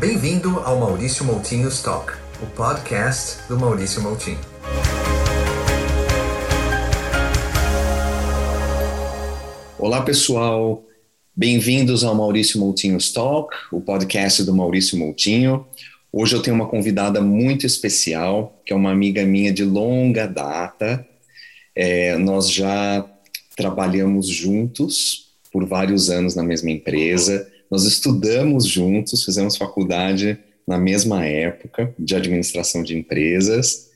Bem-vindo ao Maurício Moutinho Talk, o podcast do Maurício Moutinho. Olá, pessoal. Bem-vindos ao Maurício Moutinho Talk, o podcast do Maurício Moutinho. Hoje eu tenho uma convidada muito especial, que é uma amiga minha de longa data. É, nós já trabalhamos juntos por vários anos na mesma empresa. Nós estudamos juntos, fizemos faculdade na mesma época de administração de empresas.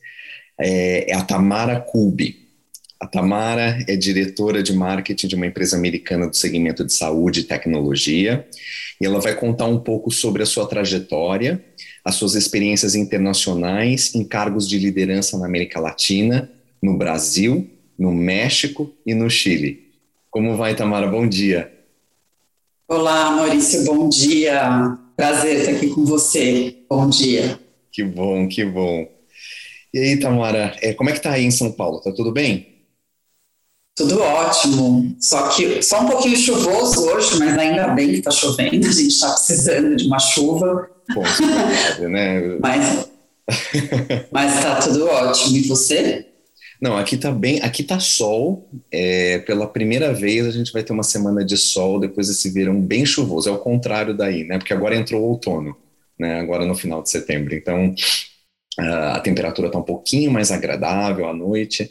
É, é a Tamara Kubi. A Tamara é diretora de marketing de uma empresa americana do segmento de saúde e tecnologia, e ela vai contar um pouco sobre a sua trajetória, as suas experiências internacionais em cargos de liderança na América Latina, no Brasil, no México e no Chile. Como vai, Tamara? Bom dia. Olá, Maurício, bom dia. Prazer estar aqui com você. Bom dia. Que bom, que bom. E aí, Tamara, é, como é que tá aí em São Paulo? Tá tudo bem? Tudo ótimo, só que só um pouquinho chuvoso hoje, mas ainda bem que está chovendo, a gente está precisando de uma chuva. Bom, né? mas, mas tá tudo ótimo. E você? Não, aqui tá bem, aqui tá sol. É, pela primeira vez a gente vai ter uma semana de sol depois desse verão bem chuvoso. É o contrário daí, né? Porque agora entrou o outono, né? Agora no final de setembro. Então a temperatura tá um pouquinho mais agradável à noite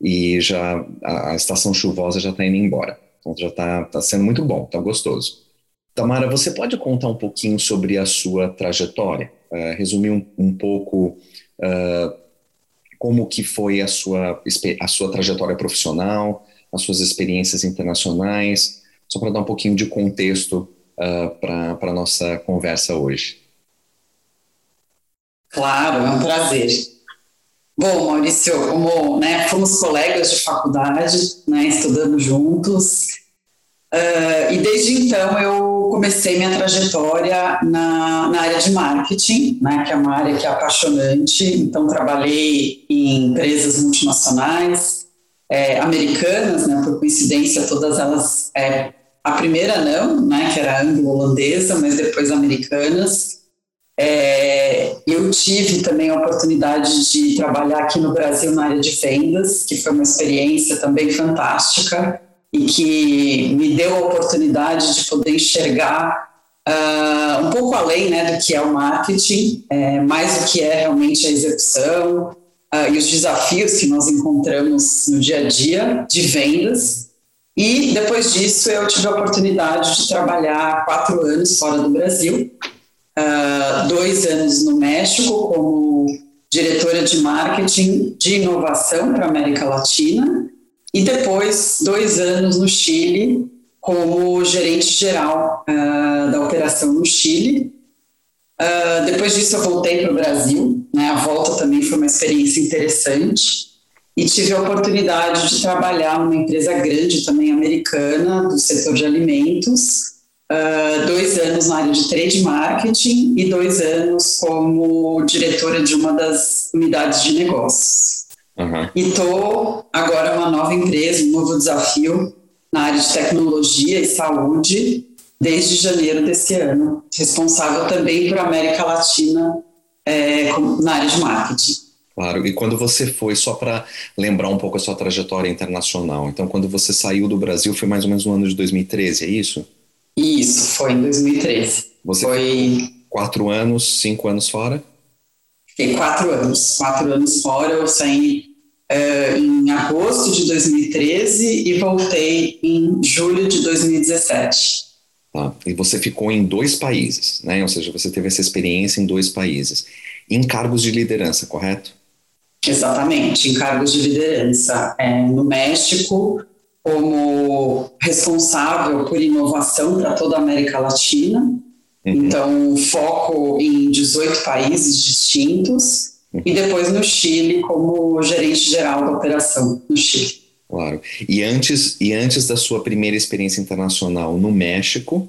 e já a, a estação chuvosa já está indo embora. Então já está tá sendo muito bom, está gostoso. Tamara, você pode contar um pouquinho sobre a sua trajetória? Uh, resumir um, um pouco uh, como que foi a sua, a sua trajetória profissional, as suas experiências internacionais, só para dar um pouquinho de contexto uh, para a nossa conversa hoje. Claro, é um prazer. Bom, Maurício, como né, fomos colegas de faculdade, né, estudamos juntos, uh, e desde então eu comecei minha trajetória na, na área de marketing, né, que é uma área que é apaixonante. Então, trabalhei em empresas multinacionais, é, americanas, né, por coincidência, todas elas, é, a primeira não, né, que era anglo-holandesa, mas depois americanas. É, eu tive também a oportunidade de trabalhar aqui no Brasil na área de vendas, que foi uma experiência também fantástica e que me deu a oportunidade de poder enxergar uh, um pouco além né, do que é o marketing, é, mais do que é realmente a execução uh, e os desafios que nós encontramos no dia a dia de vendas. E depois disso eu tive a oportunidade de trabalhar quatro anos fora do Brasil uh, dois anos no México como diretora de marketing de inovação para a América Latina e depois dois anos no Chile como gerente geral uh, da operação no Chile. Uh, depois disso eu voltei para o Brasil, né? a volta também foi uma experiência interessante e tive a oportunidade de trabalhar numa empresa grande também americana do setor de alimentos uh, dois anos na área de trade marketing e dois anos como diretora de uma das unidades de negócios. Uhum. E estou agora uma nova empresa, um novo desafio na área de tecnologia e saúde desde janeiro desse ano, responsável também por América Latina é, na área de marketing. Claro, e quando você foi, só para lembrar um pouco a sua trajetória internacional, então quando você saiu do Brasil foi mais ou menos no ano de 2013, é isso? Isso, foi em 2013. Você foi quatro anos, cinco anos fora? Fiquei quatro anos. Quatro anos fora, eu saí uh, em agosto de 2013 e voltei em julho de 2017. Tá. E você ficou em dois países, né? Ou seja, você teve essa experiência em dois países. Em cargos de liderança, correto? Exatamente, em cargos de liderança. É, no México, como responsável por inovação para toda a América Latina. Uhum. Então, foco em 18 países distintos. E depois no Chile, como gerente geral da operação no Chile. Claro. E antes, e antes da sua primeira experiência internacional no México,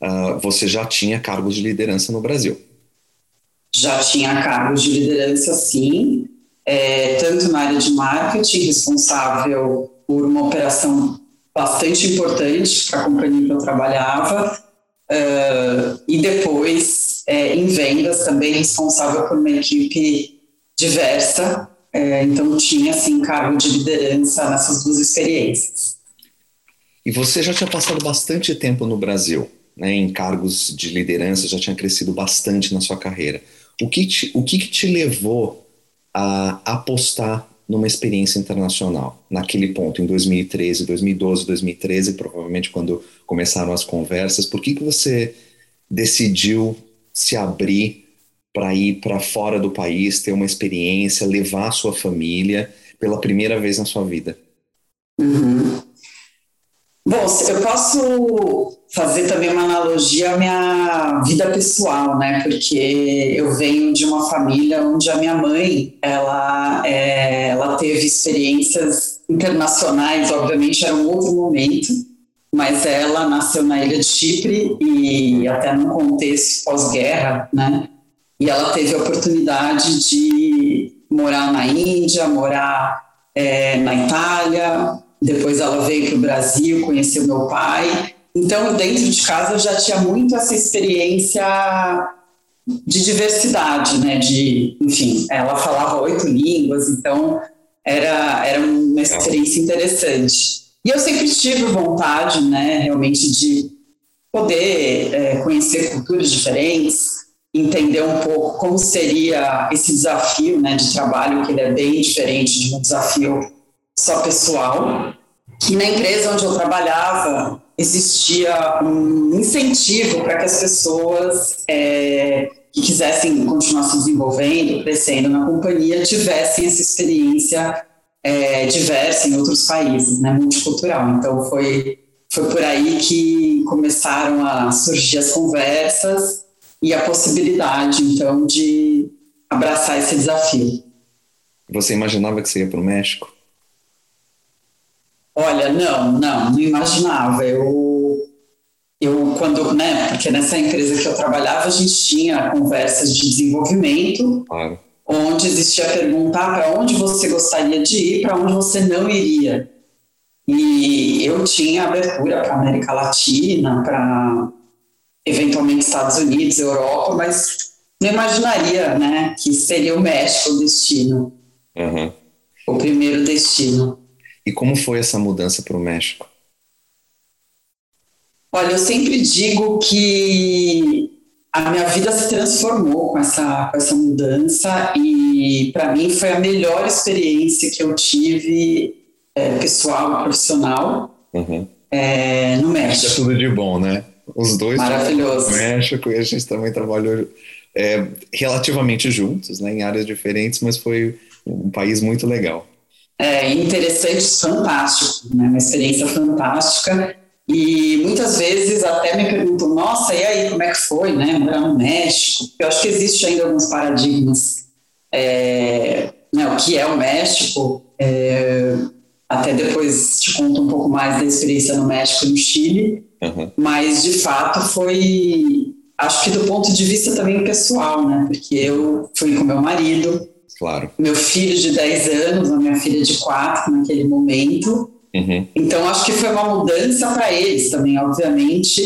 uh, você já tinha cargos de liderança no Brasil? Já tinha cargos de liderança, sim. É, tanto na área de marketing, responsável por uma operação bastante importante para a companhia que eu trabalhava. Uh, e depois é, em vendas, também responsável por uma equipe diversa, é, então tinha assim cargo de liderança nessas duas experiências. E você já tinha passado bastante tempo no Brasil, né, em cargos de liderança, já tinha crescido bastante na sua carreira. O que te, o que, que te levou a apostar numa experiência internacional naquele ponto, em 2013, 2012, 2013, provavelmente quando começaram as conversas? Por que, que você decidiu se abrir para ir para fora do país, ter uma experiência, levar a sua família pela primeira vez na sua vida? Uhum. Bom, eu posso fazer também uma analogia à minha vida pessoal, né? Porque eu venho de uma família onde a minha mãe, ela, é, ela teve experiências internacionais, obviamente era um outro momento, mas ela nasceu na ilha de Chipre e até num contexto pós-guerra, né? E ela teve a oportunidade de morar na Índia, morar é, na Itália, depois ela veio para o Brasil, conheceu meu pai. Então, dentro de casa, eu já tinha muito essa experiência de diversidade, né? De, enfim, ela falava oito línguas, então era, era uma experiência interessante. E eu sempre tive vontade, né, realmente, de poder é, conhecer culturas diferentes, entender um pouco como seria esse desafio, né, de trabalho, que ele é bem diferente de um desafio só pessoal. E na empresa onde eu trabalhava, existia um incentivo para que as pessoas é, que quisessem continuar se desenvolvendo, crescendo na companhia, tivessem essa experiência é, diversa em outros países, né, multicultural. Então, foi, foi por aí que começaram a surgir as conversas e a possibilidade, então, de abraçar esse desafio. Você imaginava que você ia para o México? Olha, não, não, não imaginava. Eu, eu quando, né, porque nessa empresa que eu trabalhava, a gente tinha conversas de desenvolvimento, claro. onde existia a pergunta ah, para onde você gostaria de ir, para onde você não iria. E eu tinha abertura para América Latina, para eventualmente Estados Unidos, Europa, mas não imaginaria, né, que seria o México o destino, uhum. o primeiro destino. E como foi essa mudança para o México? Olha, eu sempre digo que a minha vida se transformou com essa, com essa mudança e para mim foi a melhor experiência que eu tive é, pessoal profissional uhum. é, no México. É tudo de bom, né? Os dois Maravilhoso. México e a gente também trabalhou é, relativamente juntos, né, em áreas diferentes, mas foi um país muito legal é, interessantes, fantástico, né? uma experiência fantástica. E muitas vezes até me perguntam, nossa, e aí, como é que foi, né, morar no México? Eu acho que existe ainda alguns paradigmas, é, né, o que é o México, é, até depois te conto um pouco mais da experiência no México e no Chile, uhum. mas de fato foi, acho que do ponto de vista também pessoal, né, porque eu fui com meu marido, Claro. Meu filho de 10 anos, a minha filha de 4 naquele momento. Uhum. Então, acho que foi uma mudança para eles também, obviamente,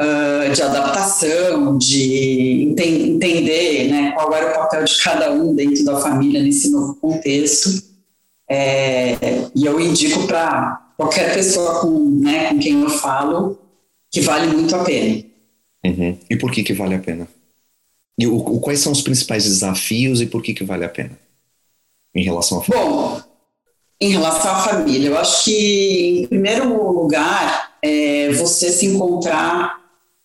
uh, de adaptação, de ente entender né, qual era o papel de cada um dentro da família nesse novo contexto. É, e eu indico para qualquer pessoa com, né, com quem eu falo que vale muito a pena. Uhum. E por que, que vale a pena? E o, o, quais são os principais desafios e por que, que vale a pena? Em relação à família. Bom, em relação à família, eu acho que, em primeiro lugar, é você se encontrar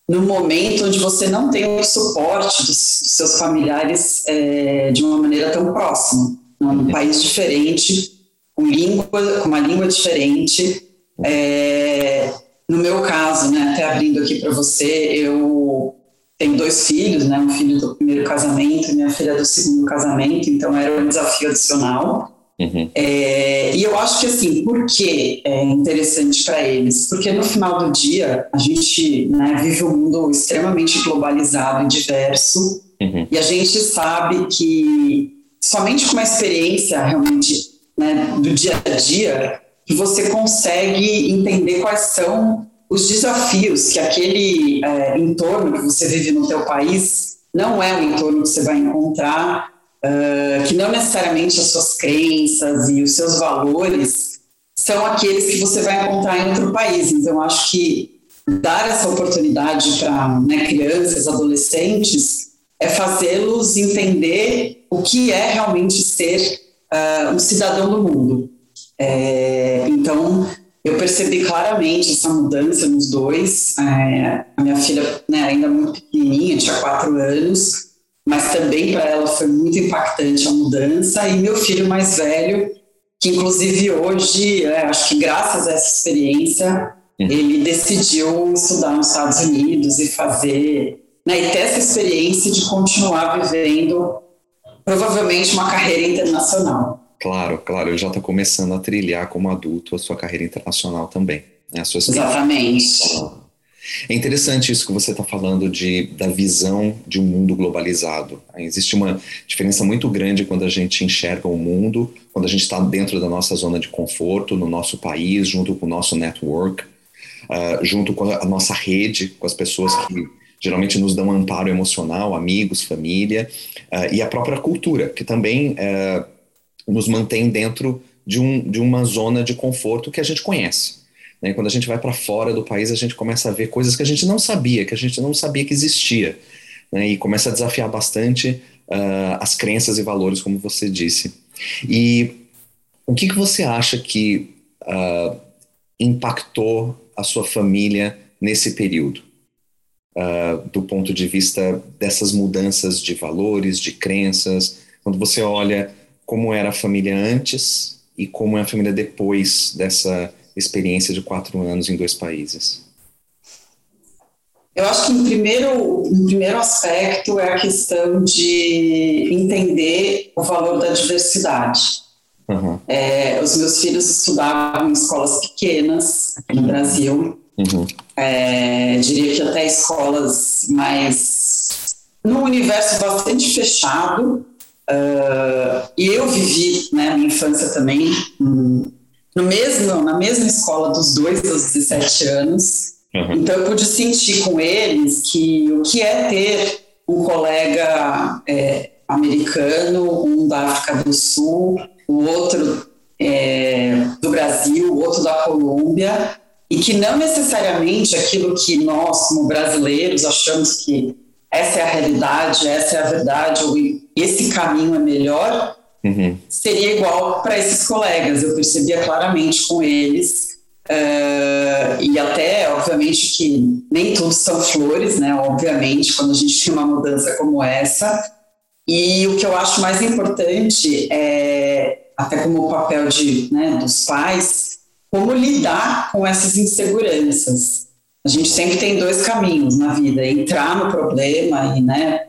no momento onde você não tem o suporte dos, seus familiares é, de uma maneira tão próxima. Num uhum. país diferente, com, língua, com uma língua diferente. É, no meu caso, né, até abrindo aqui para você, eu tenho dois filhos, né? Um filho do primeiro casamento, minha filha do segundo casamento, então era um desafio adicional. Uhum. É, e eu acho que assim, por que é interessante para eles? Porque no final do dia a gente né, vive um mundo extremamente globalizado e diverso, uhum. e a gente sabe que somente com uma experiência realmente né, do dia a dia que você consegue entender quais são os desafios que aquele é, entorno que você vive no teu país não é o entorno que você vai encontrar, uh, que não necessariamente as suas crenças e os seus valores são aqueles que você vai encontrar em outro país. Então, acho que dar essa oportunidade para né, crianças, adolescentes, é fazê-los entender o que é realmente ser uh, um cidadão do mundo. É, então, eu percebi claramente essa mudança nos dois. É, a minha filha né, ainda muito pequenininha, tinha quatro anos, mas também para ela foi muito impactante a mudança. E meu filho mais velho, que inclusive hoje, é, acho que graças a essa experiência, uhum. ele decidiu estudar nos Estados Unidos e fazer, né, e ter essa experiência de continuar vivendo provavelmente uma carreira internacional. Claro, claro, ele já está começando a trilhar como adulto a sua carreira internacional também. Né? Exatamente. É interessante isso que você está falando de, da visão de um mundo globalizado. Existe uma diferença muito grande quando a gente enxerga o mundo, quando a gente está dentro da nossa zona de conforto, no nosso país, junto com o nosso network, uh, junto com a nossa rede, com as pessoas que geralmente nos dão amparo emocional, amigos, família, uh, e a própria cultura, que também uh, nos mantém dentro de, um, de uma zona de conforto que a gente conhece. Né? Quando a gente vai para fora do país, a gente começa a ver coisas que a gente não sabia, que a gente não sabia que existia, né? e começa a desafiar bastante uh, as crenças e valores, como você disse. E o que, que você acha que impactou a sua família nesse período? Uh, do ponto de vista dessas mudanças de valores, de crenças, quando você olha como era a família antes e como é a família depois dessa experiência de quatro anos em dois países? Eu acho que em primeiro, em primeiro aspecto é a questão de entender o valor da diversidade. Uhum. É, os meus filhos estudavam em escolas pequenas aqui no Brasil. Uhum. É, diria que até escolas mais num universo bastante fechado, Uh, e eu vivi né, a minha infância também no mesmo, na mesma escola dos dois aos 17 anos. Uhum. Então eu pude sentir com eles que o que é ter um colega é, americano, um da África do Sul, o outro é, do Brasil, o outro da Colômbia, e que não necessariamente aquilo que nós, como brasileiros, achamos que essa é a realidade, essa é a verdade, ou esse caminho é melhor, uhum. seria igual para esses colegas. Eu percebia claramente com eles. Uh, e até, obviamente, que nem tudo são flores, né? Obviamente, quando a gente tem uma mudança como essa. E o que eu acho mais importante é, até como o papel de, né, dos pais, como lidar com essas inseguranças. A gente sempre tem dois caminhos na vida: entrar no problema e, né,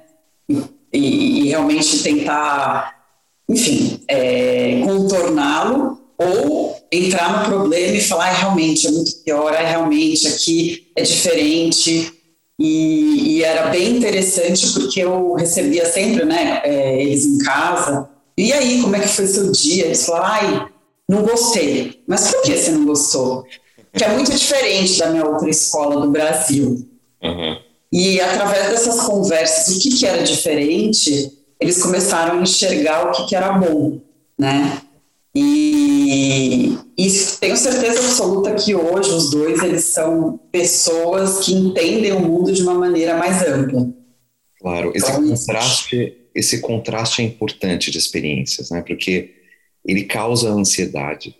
e, e realmente tentar, enfim, é, contorná-lo, ou entrar no problema e falar: realmente é muito pior, ah, realmente aqui é diferente. E, e, era bem interessante porque eu recebia sempre, né, é, eles em casa. E aí, como é que foi seu dia? Eles falaram: ai, não gostei. Mas por que você não gostou? que é muito diferente da minha outra escola do Brasil. Uhum. E através dessas conversas, o que, que era diferente, eles começaram a enxergar o que, que era bom, né? E, e, tenho certeza absoluta que hoje os dois eles são pessoas que entendem o mundo de uma maneira mais ampla. Claro, esse então, contraste, esse contraste é importante de experiências, né? Porque ele causa ansiedade,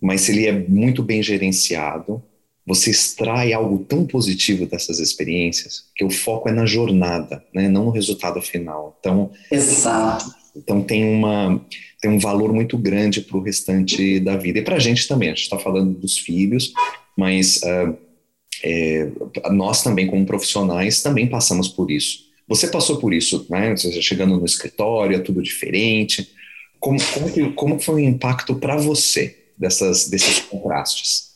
mas se ele é muito bem gerenciado, você extrai algo tão positivo dessas experiências que o foco é na jornada, né, não no resultado final. Então, Exato. Então tem uma tem um valor muito grande para o restante da vida e para a gente também. A gente está falando dos filhos, mas uh, é, nós também como profissionais também passamos por isso. Você passou por isso, né? Você chegando no escritório, é tudo diferente. Como, como, como foi o impacto para você dessas, desses contrastes?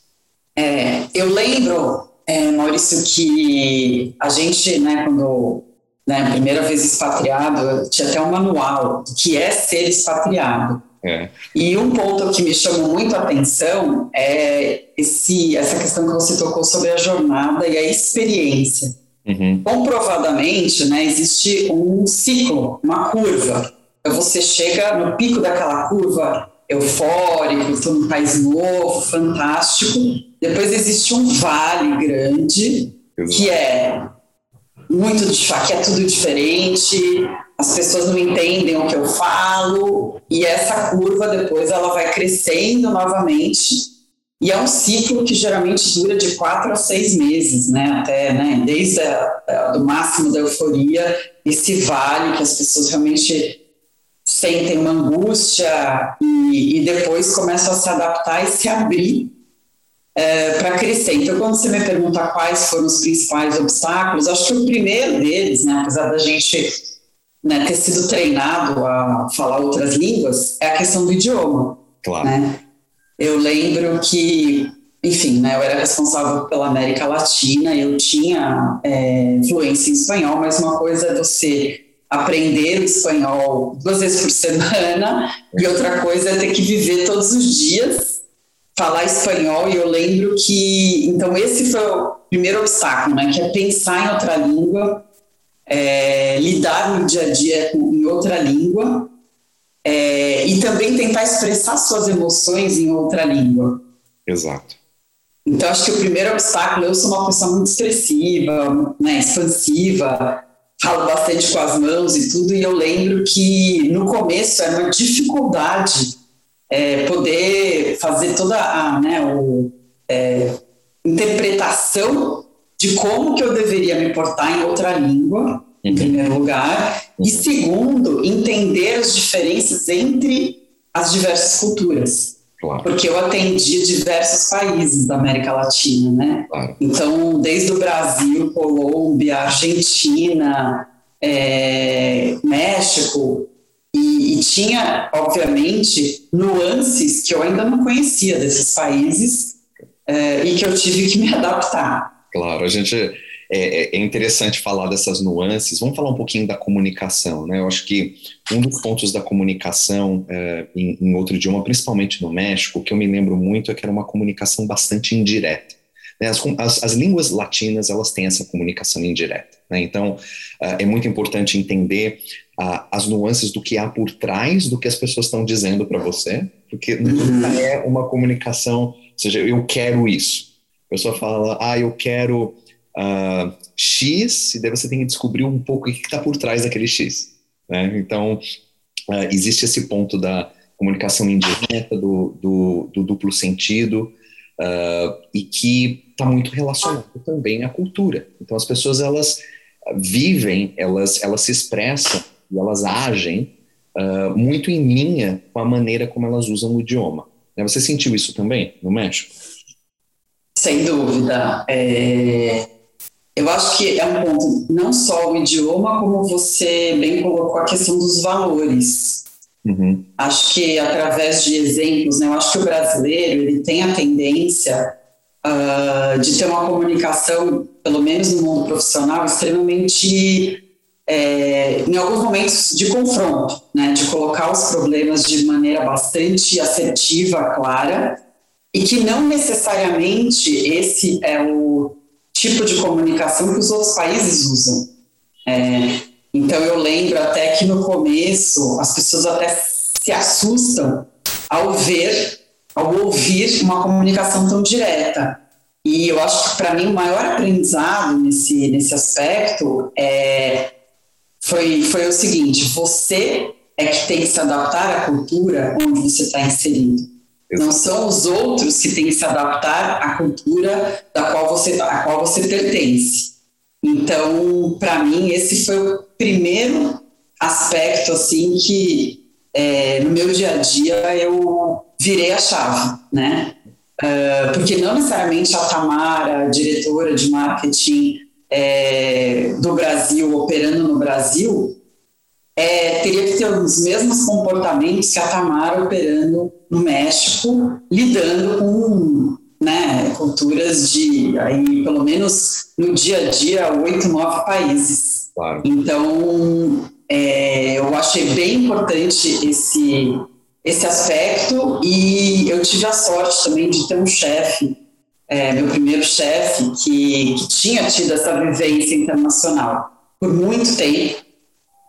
É, eu lembro, é, Maurício, que a gente, né, quando né, primeira vez expatriado, tinha até um manual do que é ser expatriado. É. E um ponto que me chamou muito a atenção é esse, essa questão que você tocou sobre a jornada e a experiência. Uhum. Comprovadamente, né, existe um ciclo, uma curva. Você chega no pico daquela curva eufórico, estou num país novo, fantástico. Depois existe um vale grande, que é muito que é tudo diferente, as pessoas não entendem o que eu falo, e essa curva depois ela vai crescendo novamente e é um ciclo que geralmente dura de quatro a seis meses, né? Até, né? Desde a, do máximo da euforia, esse vale que as pessoas realmente sentem uma angústia e, e depois começam a se adaptar e se abrir é, para crescer. Então, quando você me pergunta quais foram os principais obstáculos, acho que o primeiro deles, né, apesar da gente né, ter sido treinado a falar outras línguas, é a questão do idioma. Claro. Né? Eu lembro que, enfim, né, eu era responsável pela América Latina, eu tinha é, fluência em espanhol, mas uma coisa é você aprender o espanhol duas vezes por semana e outra coisa é ter que viver todos os dias falar espanhol e eu lembro que então esse foi o primeiro obstáculo né que é pensar em outra língua é, lidar no dia a dia em outra língua é, e também tentar expressar suas emoções em outra língua. Exato. Então, acho que o primeiro obstáculo, eu sou uma pessoa muito expressiva, né, expansiva, falo bastante com as mãos e tudo, e eu lembro que no começo era uma dificuldade é, poder fazer toda a né, o, é, interpretação de como que eu deveria me portar em outra língua, em uhum. primeiro lugar, uhum. e segundo, entender as diferenças entre as diversas culturas. Claro. Porque eu atendi diversos países da América Latina, né? Claro. Então, desde o Brasil, Colômbia, Argentina, é, México, e, e, tinha, obviamente, nuances que eu ainda não conhecia desses países é, e que eu tive que me adaptar. Claro, a gente é, é, interessante falar dessas nuances. Vamos falar um pouquinho da comunicação, né? Eu acho que um dos pontos da comunicação é, em, em, outro idioma, principalmente no México, que eu me lembro muito é que era uma comunicação bastante indireta. Né? As, as, as, línguas latinas elas têm essa comunicação indireta. Né? Então é, é muito importante entender as nuances do que há por trás do que as pessoas estão dizendo para você, porque nunca é uma comunicação, ou seja, eu quero isso. A pessoa fala, ah, eu quero uh, X, e daí você tem que descobrir um pouco o que está por trás daquele X. Né? Então, uh, existe esse ponto da comunicação indireta, do, do, do duplo sentido, uh, e que está muito relacionado também à cultura. Então, as pessoas, elas vivem, elas, elas se expressam e elas agem muito em linha com a maneira como elas usam o idioma. Né? Você sentiu isso também no México? Sem dúvida. É, eu acho que é um ponto, não só o idioma, como você bem colocou a questão dos valores. Uhum. Acho que através de exemplos, né, eu acho que o brasileiro ele tem a tendência uh, de ter uma comunicação, pelo menos no mundo profissional, extremamente, é, em alguns momentos, de confronto, né, de colocar os problemas de maneira bastante assertiva, clara, e que não necessariamente esse é o tipo de comunicação que os outros países usam. É, então eu lembro até que no começo as pessoas até se assustam ao ver, ao ouvir uma comunicação tão direta. E eu acho que para mim o maior aprendizado nesse, nesse aspecto é, foi, foi o seguinte: você é que tem que se adaptar à cultura onde você está inserido. Não são os outros que têm que se adaptar à cultura da qual você, a qual você pertence. Então, para mim, esse foi o primeiro aspecto assim que é, no meu dia a dia eu virei a chave, né? Uh, porque não necessariamente a Tamara, diretora de marketing é, do Brasil, operando no Brasil, é, teria que ter os mesmos comportamentos que a Tamara operando no México, lidando com né, culturas de, aí, pelo menos no dia a dia, oito, nove países. Claro. Então, é, eu achei bem importante esse, esse aspecto e eu tive a sorte também de ter um chefe é, meu primeiro chefe, que, que tinha tido essa vivência internacional por muito tempo,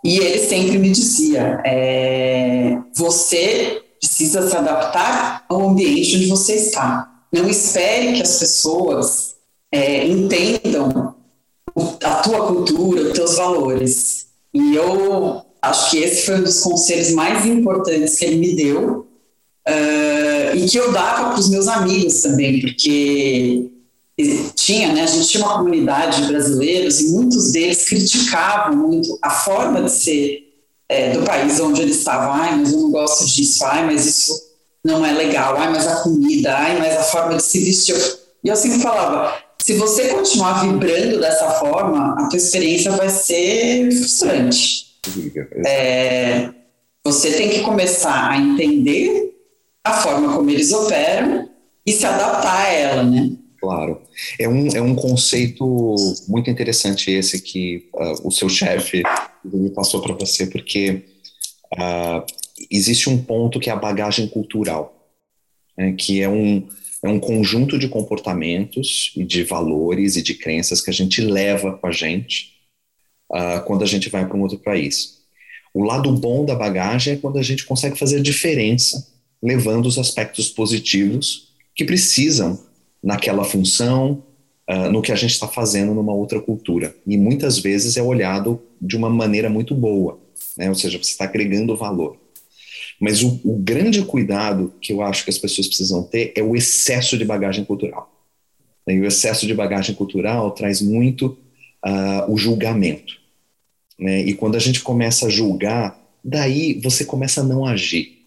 e ele sempre me dizia: é, você precisa se adaptar ao ambiente onde você está. Não espere que as pessoas é, entendam a tua cultura, os teus valores. E eu acho que esse foi um dos conselhos mais importantes que ele me deu uh, e que eu dava para os meus amigos também, porque tinha, né, a gente tinha uma comunidade de brasileiros e muitos deles criticavam muito a forma de ser é, do país onde eles estavam. Ai, mas eu não gosto disso. Ai, mas isso não é legal. Ai, mas a comida. Ai, mas a forma de se vestir. E eu sempre falava, se você continuar vibrando dessa forma, a tua experiência vai ser frustrante. É, você tem que começar a entender a forma como eles operam e se adaptar a ela, né? Claro. É um, é um conceito muito interessante esse que uh, o seu chefe me passou para você, porque uh, existe um ponto que é a bagagem cultural, né, que é um, é um conjunto de comportamentos e de valores e de crenças que a gente leva com a gente uh, quando a gente vai para um outro país. O lado bom da bagagem é quando a gente consegue fazer diferença, levando os aspectos positivos que precisam naquela função, uh, no que a gente está fazendo numa outra cultura. E muitas vezes é olhado de uma maneira muito boa, né? ou seja, você está agregando valor. Mas o, o, grande cuidado que eu acho que as pessoas precisam ter é o excesso de bagagem cultural. E o excesso de bagagem cultural traz muito uh, o julgamento. Né? E quando a gente começa a julgar, daí você começa a não agir.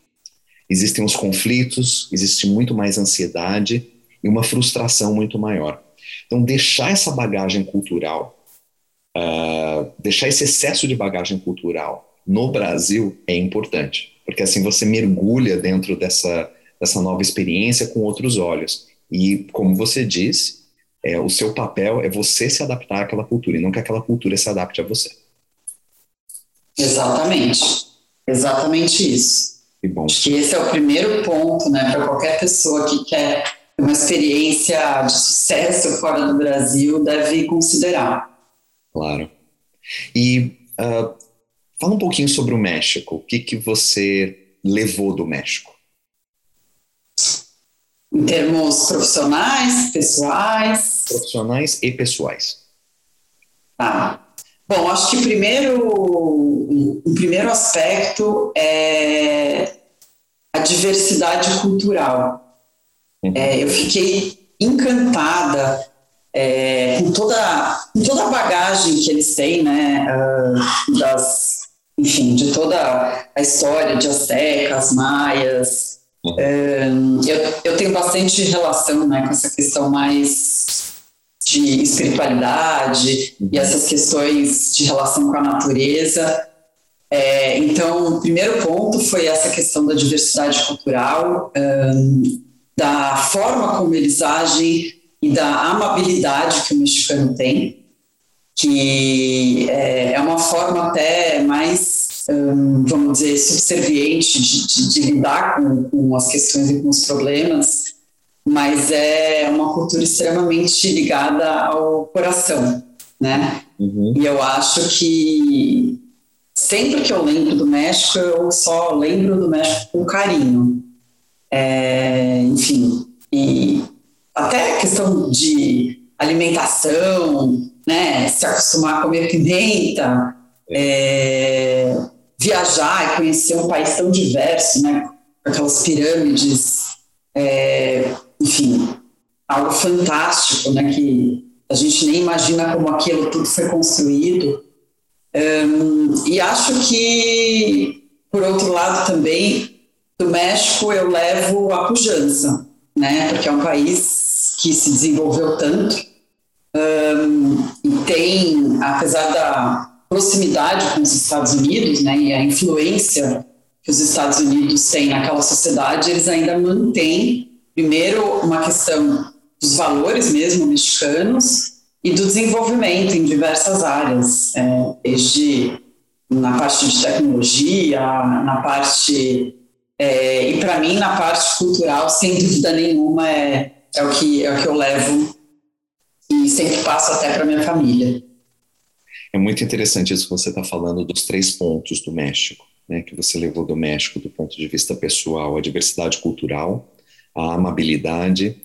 Existem os conflitos, existe muito mais ansiedade, e uma frustração muito maior. Então, deixar essa bagagem cultural, uh, deixar esse excesso de bagagem cultural no Brasil é importante, porque assim você mergulha dentro dessa, dessa nova experiência com outros olhos. E, como você disse, é, o seu papel é você se adaptar àquela cultura e não que aquela cultura se adapte a você. Exatamente. Exatamente isso. Que bom. Acho que esse é o primeiro ponto, né, para qualquer pessoa que quer uma experiência de sucesso fora do Brasil deve considerar. Claro. E uh, fala um pouquinho sobre o México. O que, que você levou do México? Em termos profissionais, pessoais? Profissionais e pessoais. Tá. Bom, acho que primeiro, o primeiro aspecto é a diversidade cultural. Uhum. É, eu fiquei encantada é, com, toda, com toda a bagagem que eles têm, né, uh, das, enfim, de toda a história de astecas, maias. Uhum. Um, eu, eu tenho bastante relação né, com essa questão mais de espiritualidade uhum. e essas questões de relação com a natureza. É, então, o primeiro ponto foi essa questão da diversidade cultural. Um, da forma como eles agem e da amabilidade que o mexicano tem, que é, é uma forma até mais, hum, vamos dizer, subserviente de, de, de lidar com, com, as questões e com os problemas, mas é uma cultura extremamente ligada ao coração, né? Uhum. E eu acho que sempre que eu lembro do México, eu só lembro do México com carinho é, enfim, e até questão de alimentação, né, se acostumar a comer pimenta, é, viajar e conhecer um país tão diverso, né, aquelas pirâmides, é, enfim, algo fantástico, né, que a gente nem imagina como aquilo tudo foi construído. Um, e acho que, por outro lado, também do México eu levo a pujança, né? Porque é um país que se desenvolveu tanto um, e tem, apesar da proximidade com os Estados Unidos, né? E a influência que os Estados Unidos têm naquela sociedade, eles ainda mantêm, primeiro, uma questão dos valores mesmo mexicanos e do desenvolvimento em diversas áreas, é, desde na parte de tecnologia, na parte é, e para mim, na parte cultural, sem dúvida nenhuma, é, é, o que, é o que eu levo e sempre passo até para minha família. É muito interessante isso que você está falando dos três pontos do México, né, que você levou do México do ponto de vista pessoal, a diversidade cultural, a amabilidade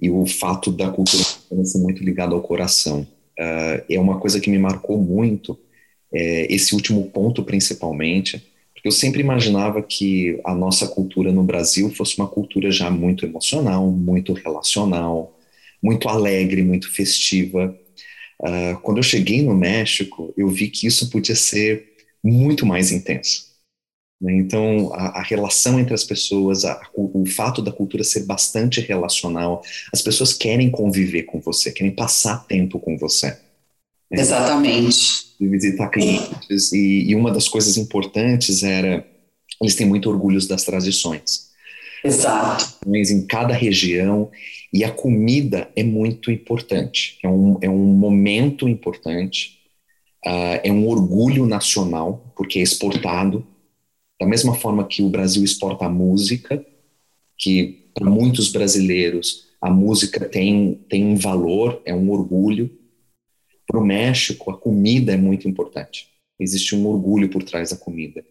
e o fato da cultura ser muito ligada ao coração. Uh, é uma coisa que me marcou muito, é, esse último ponto principalmente, eu sempre imaginava que a nossa cultura no Brasil fosse uma cultura já muito emocional, muito relacional, muito alegre, muito festiva. Uh, quando eu cheguei no México, eu vi que isso podia ser muito mais intenso. Né? Então, a, a, relação entre as pessoas, a, o, o, fato da cultura ser bastante relacional, as pessoas querem conviver com você, querem passar tempo com você. Exatamente. Visitar clientes, e, e uma das coisas importantes era, eles têm muito orgulho das tradições. Exato. Mas em cada região, e a comida é muito importante, é um, é um momento importante, uh, é um orgulho nacional, porque é exportado, da mesma forma que o Brasil exporta a música, que para muitos brasileiros a música tem, tem um valor, é um orgulho. Para o México, a comida é muito importante. Existe um orgulho por trás da comida.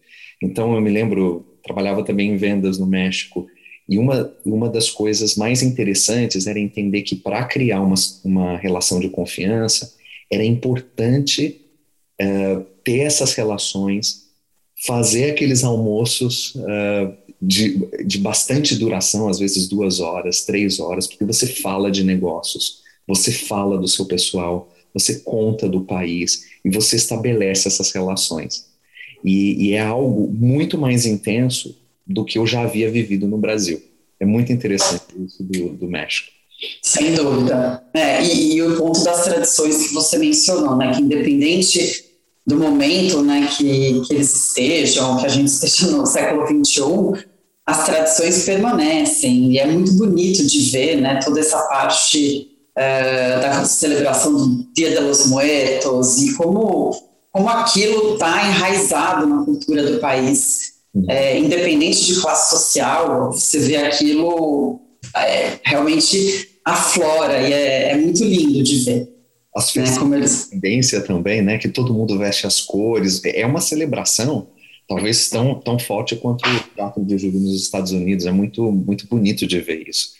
Então, eu me lembro, trabalhava também em vendas no México, e uma, uma das coisas mais interessantes era entender que para criar uma, uma relação de confiança, era importante uh, ter essas relações fazer aqueles almoços uh, de, de bastante duração, às vezes duas horas, três horas, porque você fala de negócios, você fala do seu pessoal, você conta do país e você estabelece essas relações. E, e é algo muito mais intenso do que eu já havia vivido no Brasil. É muito interessante isso do, do México. Sem dúvida. É, e, e, o ponto das tradições que você mencionou, né, que independente do momento né, que, que eles estejam, que a gente esteja no século XXI, as tradições permanecem e é muito bonito de ver né, toda essa parte uh, da celebração do Dia de los Muertos e como, como aquilo está enraizado na cultura do país. Uhum. É, independente de classe social, você vê aquilo é, realmente aflora e é, é muito lindo de ver as festas é, eles... tendência também, né? Que todo mundo veste as cores. É uma celebração, talvez tão, tão forte quanto o 4 de julho nos Estados Unidos. É muito, muito bonito de ver isso.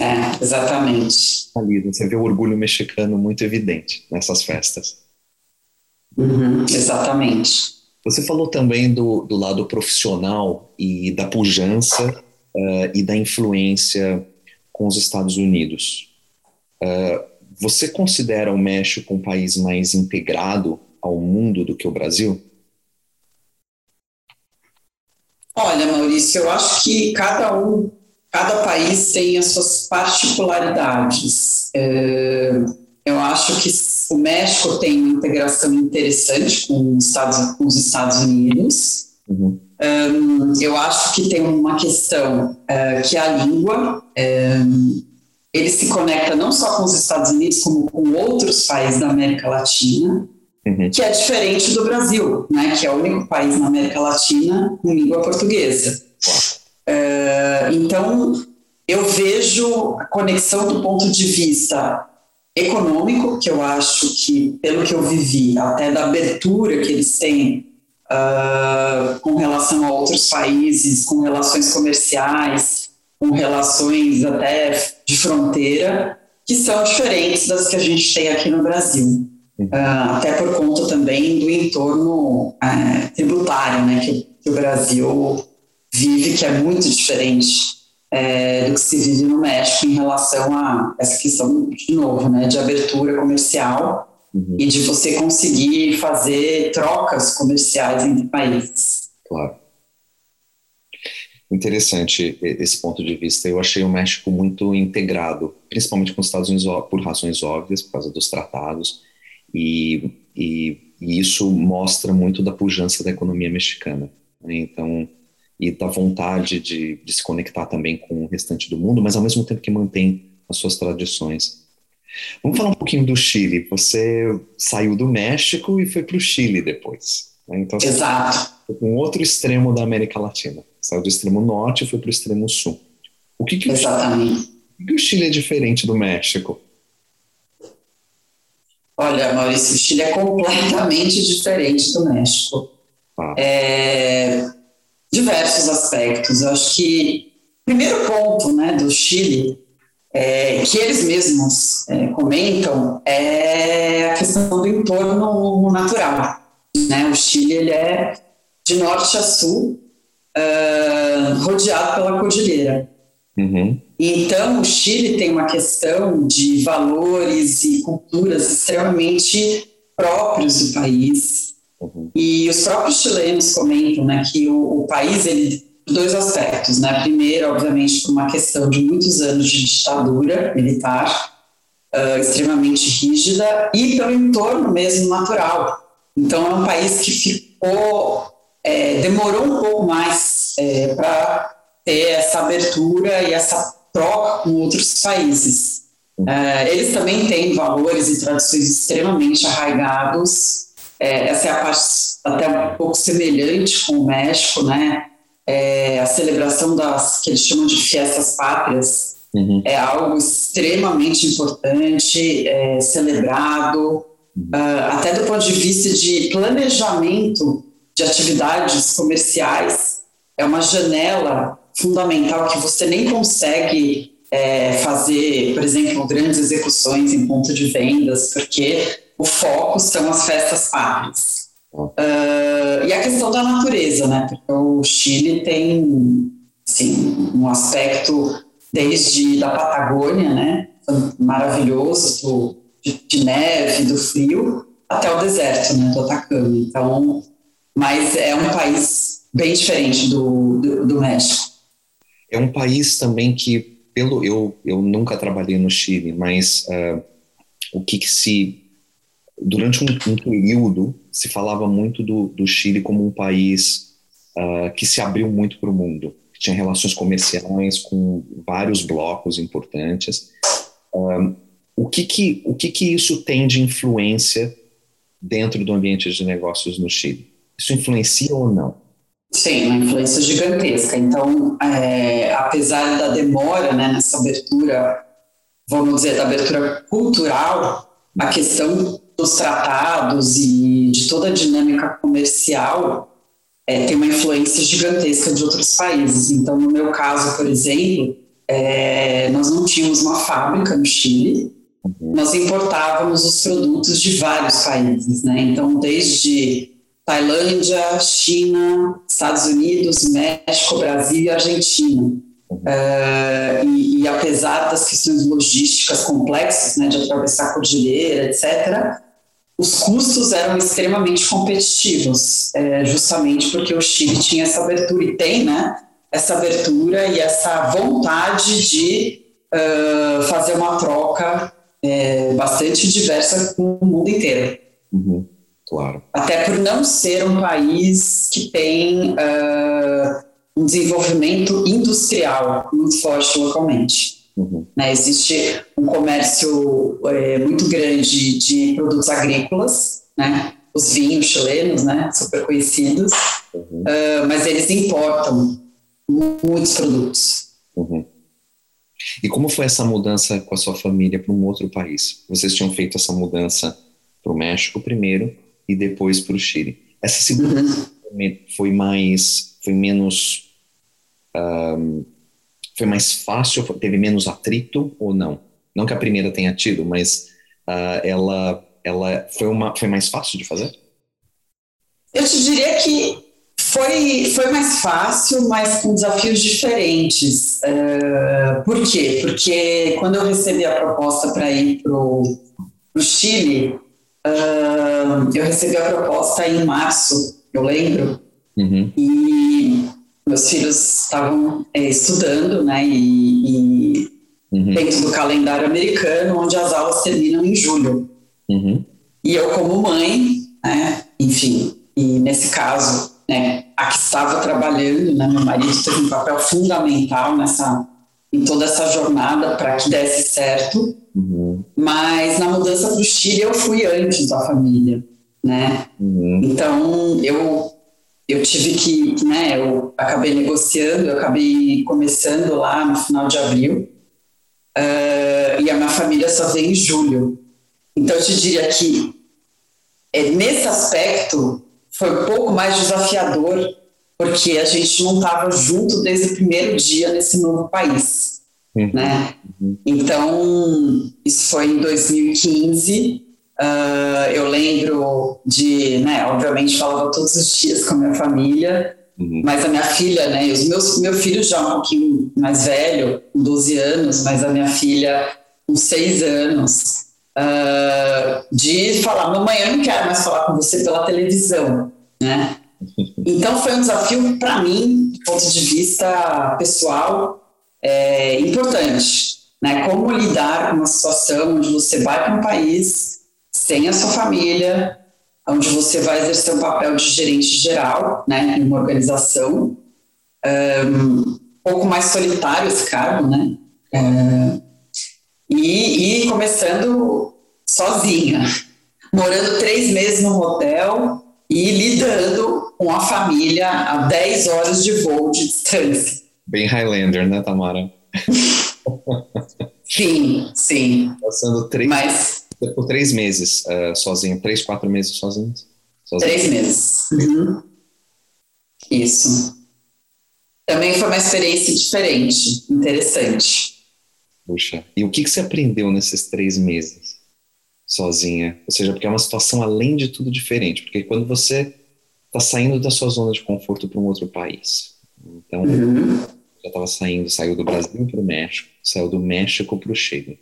É, exatamente. Você vê o orgulho mexicano muito evidente nessas festas. Uhum, exatamente. Você falou também do, do lado profissional e da pujança uh, e da influência com os Estados Unidos. Uh, você considera o México um país mais integrado ao mundo do que o Brasil? Olha, Maurício, eu acho que cada um, cada país tem as suas particularidades. É, eu acho que o México tem uma integração interessante com os Estados, com os Estados Unidos. Uhum. Um, eu acho que tem uma questão uh, que é a língua. Ele se conecta não só com os Estados Unidos, como com outros países da América Latina, uhum. que é diferente do Brasil, né, que é o único país na América Latina com língua portuguesa. Uh, então, eu vejo a conexão do ponto de vista econômico, que eu acho que, pelo que eu vivi, até da abertura que eles têm uh, com relação a outros países, com relações comerciais, com relações até de fronteira, que são diferentes das que a gente tem aqui no Brasil. Uh, até por conta também do entorno uh, tributário né, que, que, o Brasil vive, que é muito diferente uh, do que se vive no México em relação a essa questão, de novo, né, de abertura comercial uhum. e de você conseguir fazer trocas comerciais entre países. Claro. Interessante esse ponto de vista. Eu achei o México muito integrado, principalmente com os Estados Unidos por razões óbvias, por causa dos tratados, e, e, e isso mostra muito da pujança da economia mexicana. Né? Então, e da vontade de, de se conectar também com o restante do mundo, mas ao mesmo tempo que mantém as suas tradições. Vamos falar um pouquinho do Chile. Você saiu do México e foi para o Chile depois. Né? Então, Exato. Um outro extremo da América Latina. Saiu do extremo norte e foi para o extremo sul. O que, que. O Por que o Chile é diferente do México? Olha, Maurício, o Chile é completamente diferente do México. Ah. É, diversos aspectos. Eu acho que o primeiro ponto né, do Chile, é, que eles mesmos é, comentam, é a questão do entorno natural. Né? O Chile ele é de norte a sul, uh, rodeado pela cordilheira. Uhum. Então, o Chile tem uma questão de valores e culturas extremamente próprios do país. Uhum. E os próprios chilenos comentam né, que o, o país, ele dois aspectos, né? Primeiro, obviamente, por uma questão de muitos anos de ditadura militar uh, extremamente rígida e pelo entorno mesmo natural. Então, é um país que ficou, é, demorou um pouco mais é, para ter essa abertura e essa troca com outros países. É, eles também têm valores e tradições extremamente arraigados. É, essa é a parte até um pouco semelhante com o México, né? É, a celebração das que eles chamam de festas pátrias uhum. é algo extremamente importante, é, celebrado, uhum. uh, até do ponto de vista de planejamento de atividades comerciais. É uma janela fundamental que você nem consegue é, fazer, por exemplo, grandes execuções em ponto de vendas, porque o foco são as festas pátrias. Uh, e a questão da natureza, né? Porque o Chile tem assim, um aspecto desde da Patagônia, né? Maravilhoso, do, de, de, neve, do frio, até o deserto, né? Do Atacama. Então, mas é um país bem diferente do, do, do México. É um país também que, pelo eu, eu nunca trabalhei no Chile, mas uh, o que, que se durante um, um, período se falava muito do, do Chile como um país uh, que se abriu muito para o mundo, que tinha relações comerciais com vários blocos importantes. Uh, o que que o que que isso tem de influência dentro do ambiente de negócios no Chile? Isso influencia ou não? Sim, uma influência gigantesca. Então, é, apesar da demora né, nessa abertura, vamos dizer, da abertura cultural, a questão dos tratados e de toda a dinâmica comercial é, tem uma influência gigantesca de outros países. Então, no meu caso, por exemplo, é, nós não tínhamos uma fábrica no Chile, uhum. nós importávamos os produtos de vários países, né? Então, desde Tailândia, China, Estados Unidos, México, Brasil e Argentina. Uh, e, e, apesar das questões logísticas complexas, né, de atravessar a cordilheira, etc., os custos eram extremamente competitivos, é, justamente porque o Chile tinha essa abertura e tem, né, essa abertura e essa vontade de uh, fazer uma troca é, bastante diversa com o mundo inteiro. Uhum. Claro. Até por não ser um país que tem uh, um desenvolvimento industrial muito forte localmente. Uhum. Né, existe um comércio é, muito grande de produtos agrícolas, né, os vinhos chilenos, né, super conhecidos, uhum. uh, mas eles importam muitos produtos. Uhum. E como foi essa mudança com a sua família para um outro país? Vocês tinham feito essa mudança para o México primeiro e depois para o Chile. Essa segunda uhum. foi mais, foi menos, um, foi mais fácil, teve menos atrito ou não? Não que a primeira tenha tido, mas uh, ela, ela foi uma, foi mais fácil de fazer? Eu te diria que foi, foi mais fácil, mas com desafios diferentes. Uh, por quê? Porque quando eu recebi a proposta para ir para o Chile, Uh, eu recebi a proposta em março, eu lembro, uhum. e meus filhos estavam é, estudando, né, e, e uhum. dentro do calendário americano, onde as aulas terminam em julho. Uhum. E eu, como mãe, né, enfim, e nesse caso, né, a que estava trabalhando, né, meu marido teve um papel fundamental nessa, em toda essa jornada para que desse certo. Uhum. Mas na mudança para o Chile eu fui antes da família, né? Uhum. Então eu eu tive que, né? Eu acabei negociando, eu acabei começando lá no final de abril. uh, e a minha família só veio em julho. Então, eu te diria que é, nesse aspecto foi um pouco mais desafiador, porque a gente não estava junto desde o primeiro dia nesse novo país. Uhum. Né? Uhum. Então, isso foi em 2015. Uh, eu lembro de, né, obviamente falava todos os dias com a minha família, uhum. mas a minha filha, né, os meus, meu filho já um pouquinho mais velho, com 12 anos, mas a minha filha com 6 anos, uh, de falar, mamãe, eu não quero mais falar com você pela televisão, né? Então foi um desafio para mim, do ponto de vista pessoal, é, importante, né? Como lidar com uma situação onde você vai para um país sem a sua família, onde você vai exercer um papel de gerente geral, né, em uma organização, um, pouco mais solitário esse cargo, né? É, e, e começando sozinha, morando três meses num hotel e lidando com a família a 10 horas de voo de distância. Bem Highlander, né, Tamara? sim, sim. Passando três, Mas, por três meses uh, sozinho, três, quatro meses sozinho? sozinho. Três meses. Uhum. Isso. Também foi uma experiência diferente, interessante. Puxa, e o que, que você aprendeu nesses três meses sozinha? Ou seja, porque é uma situação além de tudo diferente, porque quando você está saindo da sua zona de conforto para um outro país, então uhum. já estava saindo, saiu do Brasil para o México, saiu do México para o Chile.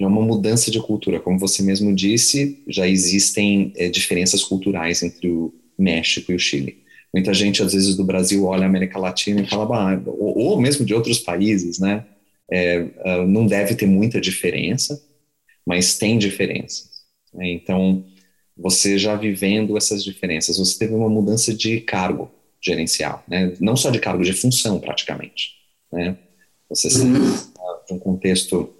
É uma mudança de cultura, como você mesmo disse, já existem é, diferenças culturais entre o México e o Chile. Muita gente, às vezes, do Brasil olha a América Latina e fala, ah, ou, ou mesmo de outros países, né? é, uh, não deve ter muita diferença, mas tem diferenças. Né? Então, você já vivendo essas diferenças, você teve uma mudança de cargo gerencial, né? não só de cargo, de função praticamente. Né? Você saiu uhum. de um contexto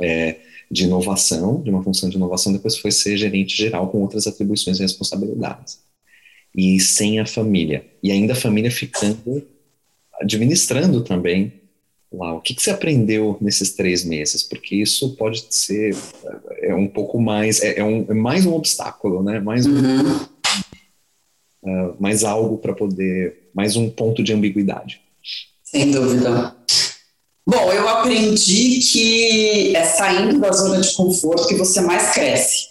é, de inovação, de uma função de inovação, depois foi ser gerente geral com outras atribuições e responsabilidades. E sem a família. E ainda a família ficando administrando também lá, o que, que você aprendeu nesses três meses? Porque isso pode ser é um pouco mais, é, é, um, é mais um obstáculo, né? Mais, um, uhum. uh, mais algo para poder, mais um ponto de ambiguidade. Sem dúvida. Bom, eu aprendi que é saindo da zona de conforto que você mais cresce.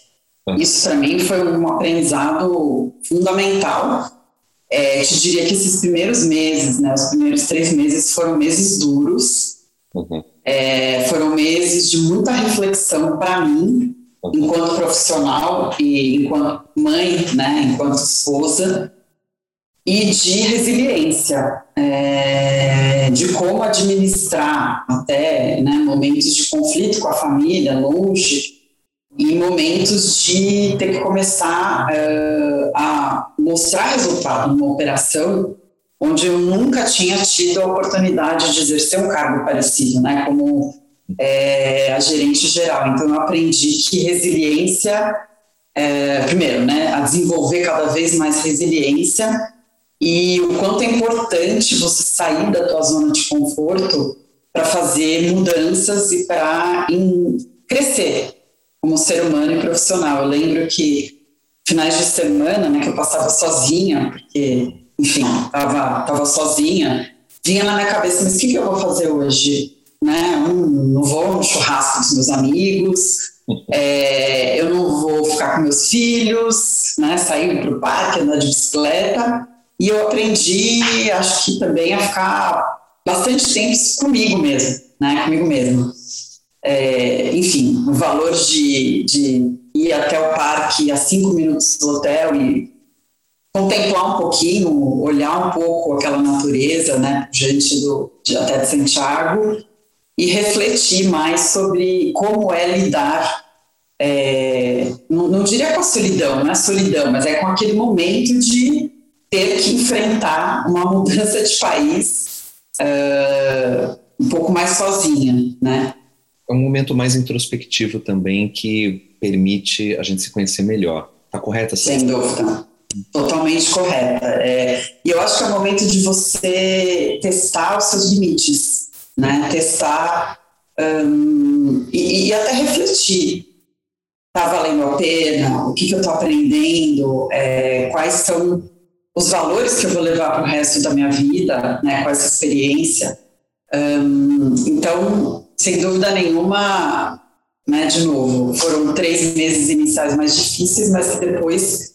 Ah. Isso para mim foi um aprendizado fundamental é, te diria que esses primeiros meses, né, os primeiros três meses foram meses duros, uhum. é, foram meses de muita reflexão para mim, uhum. enquanto profissional e enquanto mãe, né, enquanto esposa, e de resiliência, é, de como administrar até né, momentos de conflito com a família, longe, em momentos de ter que começar uh, a mostrar resultado numa operação onde eu nunca tinha tido a oportunidade de exercer um cargo parecido, né, como é, a gerente geral. Então eu aprendi que resiliência, é, primeiro, né, a desenvolver cada vez mais resiliência e o quanto é importante você sair da tua zona de conforto para fazer mudanças e para crescer como ser humano e profissional. Eu lembro que finais de semana, né, que eu passava sozinha, porque, enfim, tava, tava sozinha, vinha na minha cabeça, mas o que, que eu vou fazer hoje? Né? Um, não vou no churrasco dos meus amigos, é, eu não vou ficar com meus filhos, né, sair para o parque, andar de bicicleta, e eu aprendi, acho que também, a ficar bastante tempo comigo mesmo, né, comigo mesmo. É, enfim, o valor de, de ir até o parque a cinco minutos do hotel e contemplar um pouquinho, olhar um pouco aquela natureza, né, diante do de, até de Santiago e refletir mais sobre como é lidar, é, não, não, diria com a solidão, não é solidão, mas é com aquele momento de ter que enfrentar uma mudança de país uh, um pouco mais sozinha, né? é um momento mais introspectivo também que permite a gente se conhecer melhor. Tá correta? Sem dúvida. Totalmente correta. É, e eu acho que é o momento de você testar os seus limites, né? Testar um, e, e, até refletir. Está valendo a pena? O que, que eu estou aprendendo? É, quais são os valores que eu vou levar para o resto da minha vida né, com essa experiência? Um, então, sem dúvida nenhuma, né, de novo, foram três meses iniciais mais difíceis, mas depois,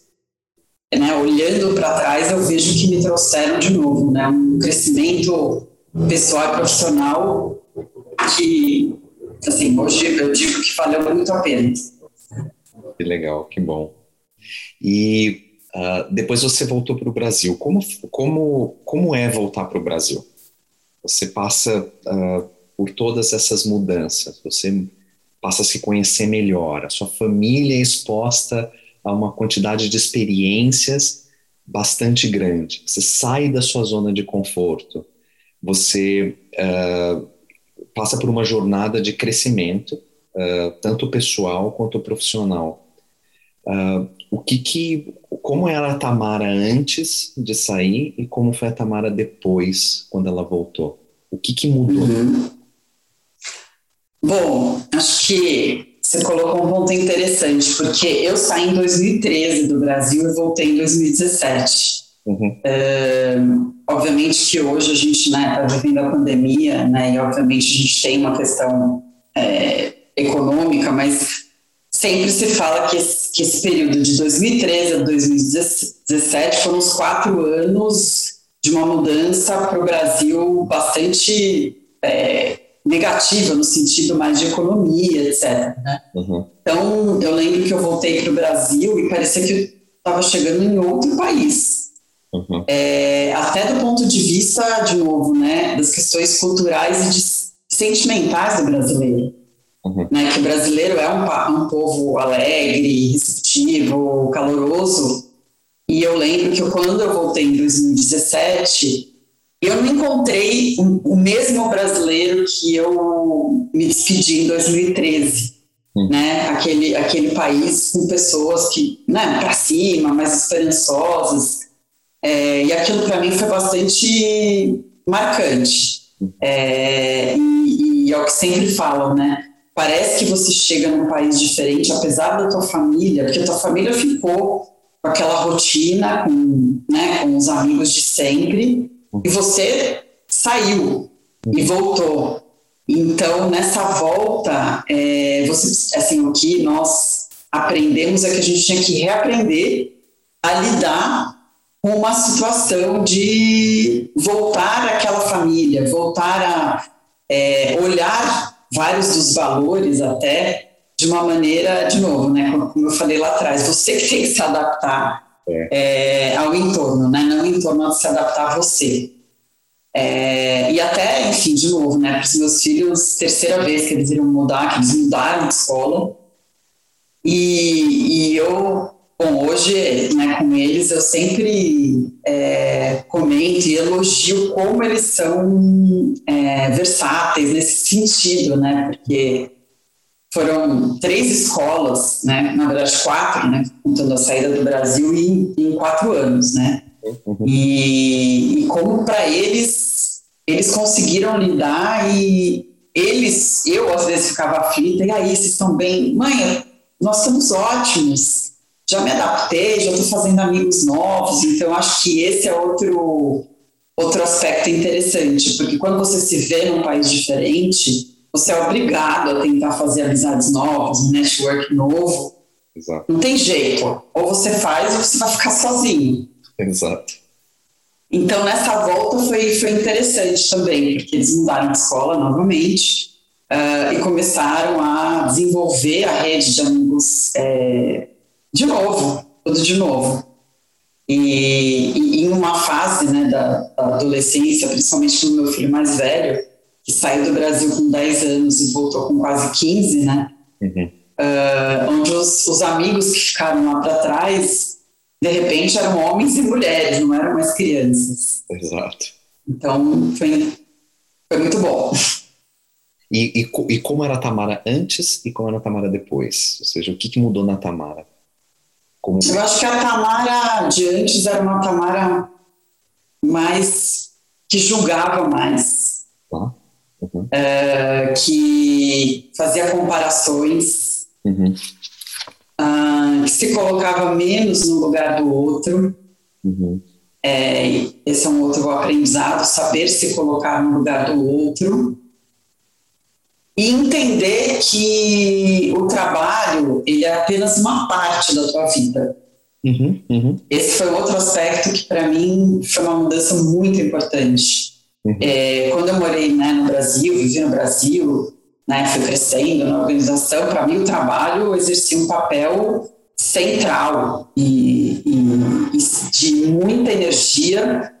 né, olhando para trás, eu vejo que me trouxeram de novo né, um crescimento pessoal e profissional que, assim, hoje eu digo que valeu muito a pena. Que legal, que bom. E uh, depois você voltou para o Brasil. Como, como, como é voltar para o Brasil? Você passa uh, por todas essas mudanças, você passa a se conhecer melhor, a sua família é exposta a uma quantidade de experiências bastante grande. Você sai da sua zona de conforto, você uh, passa por uma jornada de crescimento, tanto pessoal quanto profissional. O que que, como era a Tamara antes de sair e como foi a Tamara depois, quando ela voltou? O que que mudou? Uhum. Bom, acho que você colocou um ponto interessante, porque eu saí em 2013 do Brasil e voltei em 2017. Uhum. Uh, obviamente que hoje a gente está né, tá vivendo a pandemia, né, e obviamente a gente tem uma questão é, econômica, mas sempre se fala que esse, que esse período de 2013 a 2017 foram os quatro anos de uma mudança para o Brasil bastante é, negativa, no sentido mais de economia, etc. Né? Uhum. Então, eu lembro que eu voltei para o Brasil e parecia que eu estava chegando em outro país. Uhum. É, até do ponto de vista, de novo, né, das questões culturais e de, sentimentais do brasileiro. Uhum. Né, que o brasileiro é um, um povo alegre, receptivo, caloroso. E eu lembro que quando eu voltei em 2017, eu não encontrei o, mesmo brasileiro que eu me despedi em 2013. Uhum. Né, aquele, aquele país com pessoas que, né, para cima, mais esperançosas, é, e aquilo para mim foi bastante marcante. É, e, e, é o que sempre falam, né? Parece que você chega num país diferente, apesar da tua família, porque a tua família ficou com aquela rotina, com, né, com os amigos de sempre, e você saiu e voltou. Então, nessa volta, é, você, assim, o que nós aprendemos é que a gente tinha que reaprender a lidar uma situação de voltar àquela família, voltar a é, olhar vários dos valores até de uma maneira, de novo, né, como eu falei lá atrás, você que tem que se adaptar é. É, ao entorno, né, não o entorno se adaptar a você. É, e até, enfim, de novo, né, para os meus filhos, terceira vez que eles iram mudar, que eles mudaram de escola, e, e eu Bom, hoje, né, com eles, eu sempre é, comento e elogio como eles são é, versáteis nesse sentido, né, porque foram três escolas, né, na verdade quatro, né, contando a saída do Brasil em, em quatro anos, né, uhum. e, e como para eles, eles conseguiram lidar e eles, eu às vezes ficava aflita, e aí, vocês estão bem? Mãe, nós estamos ótimos, já me adaptei, já estou fazendo amigos novos, então acho que esse é outro, outro aspecto interessante, porque quando você se vê num país diferente, você é obrigado a tentar fazer amizades novas, um network novo. Exato. Não tem jeito. Ou você faz ou você vai ficar sozinho. Exato. Então, nessa volta foi, foi interessante também, porque eles mudaram de escola novamente uh, e começaram a desenvolver a rede de amigos é, de novo, tudo de novo. E, e em uma fase né, da, da, adolescência, principalmente no meu filho mais velho, que saiu do Brasil com 10 anos e voltou com quase 15, né? Uhum. Uh, onde os, os, amigos que ficaram lá para trás, de repente eram homens e mulheres, não eram mais crianças. Exato. Então foi, foi muito bom. E, e, e, como era a Tamara antes e como era a Tamara depois? Ou seja, o que, que mudou na Tamara? Como... Eu acho que a Tamara de antes era uma Tamara mais que julgava mais. Uhum. uh, que fazia comparações, uhum. uh, que se colocava menos no lugar do outro. Uhum. É, esse é um outro aprendizado, saber se colocar no lugar do outro e entender que o trabalho ele é apenas uma parte da tua vida. Uhum, uhum. Esse foi outro aspecto que para mim foi uma mudança muito importante. Uhum. É, quando eu morei né, no Brasil, vivi no Brasil, né, fui crescendo na organização, para mim o trabalho exercia um papel central e, e, e de muita energia.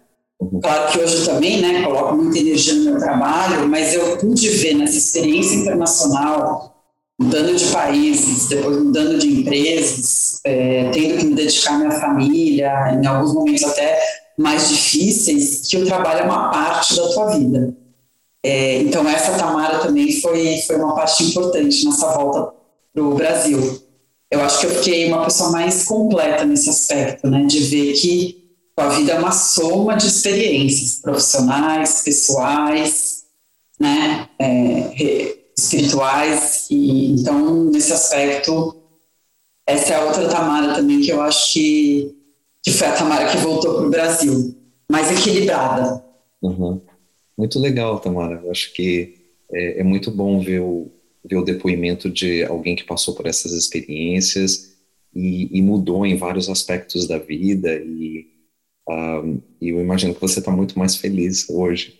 Claro que hoje também, né, coloco muita energia no meu trabalho, mas eu pude ver nessa experiência internacional, mudando de países, depois mudando de empresas, é, tendo que me dedicar à minha família, em alguns momentos até mais difíceis, que o trabalho é uma parte da tua vida. É, então essa Tamara também foi, foi uma parte importante nessa volta para o Brasil. Eu acho que eu fiquei uma pessoa mais completa nesse aspecto, né, de ver que a vida é uma soma de experiências profissionais, pessoais, né, é, espirituais. E então, nesse aspecto, essa é a outra Tamara também que eu acho que, que foi a Tamara que voltou para o Brasil, mais equilibrada. Uhum. Muito legal, Tamara. Eu acho que é, é muito bom ver o, ver o depoimento de alguém que passou por essas experiências e, e mudou em vários aspectos da vida e um, e eu imagino que você está muito mais feliz hoje.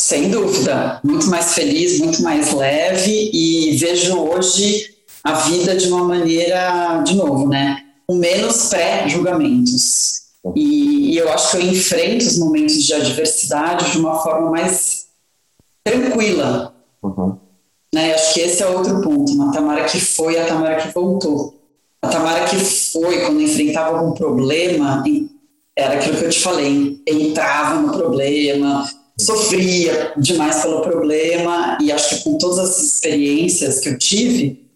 Sem dúvida, muito mais feliz, muito mais leve e vejo hoje a vida de uma maneira, de novo, né, com menos pré-julgamentos. E, e, eu acho que eu enfrento os momentos de adversidade de uma forma mais tranquila. Uhum. Né? Acho que esse é outro ponto. Uma Tamara que foi, a Tamara que voltou. A Tamara que foi, quando enfrentava algum problema, era aquilo que eu te falei, entrava no problema, sofria demais pelo problema, e acho que com todas as experiências que eu tive,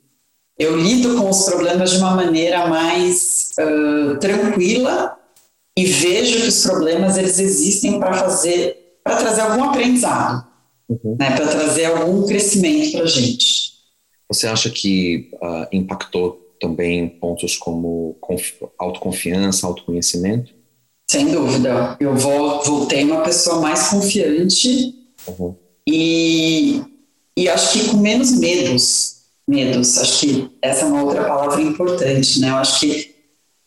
eu lido com os problemas de uma maneira mais uh, tranquila e vejo que os problemas eles existem para fazer, para trazer algum aprendizado, uhum. né, para trazer algum crescimento para a gente. Você acha que uh, impactou também pontos como autoconfiança, autoconhecimento? Sem dúvida. Eu vou, voltei uma pessoa mais confiante uhum. e, e acho que com menos medos. Medos. Acho que essa é uma outra palavra importante, né? Eu acho que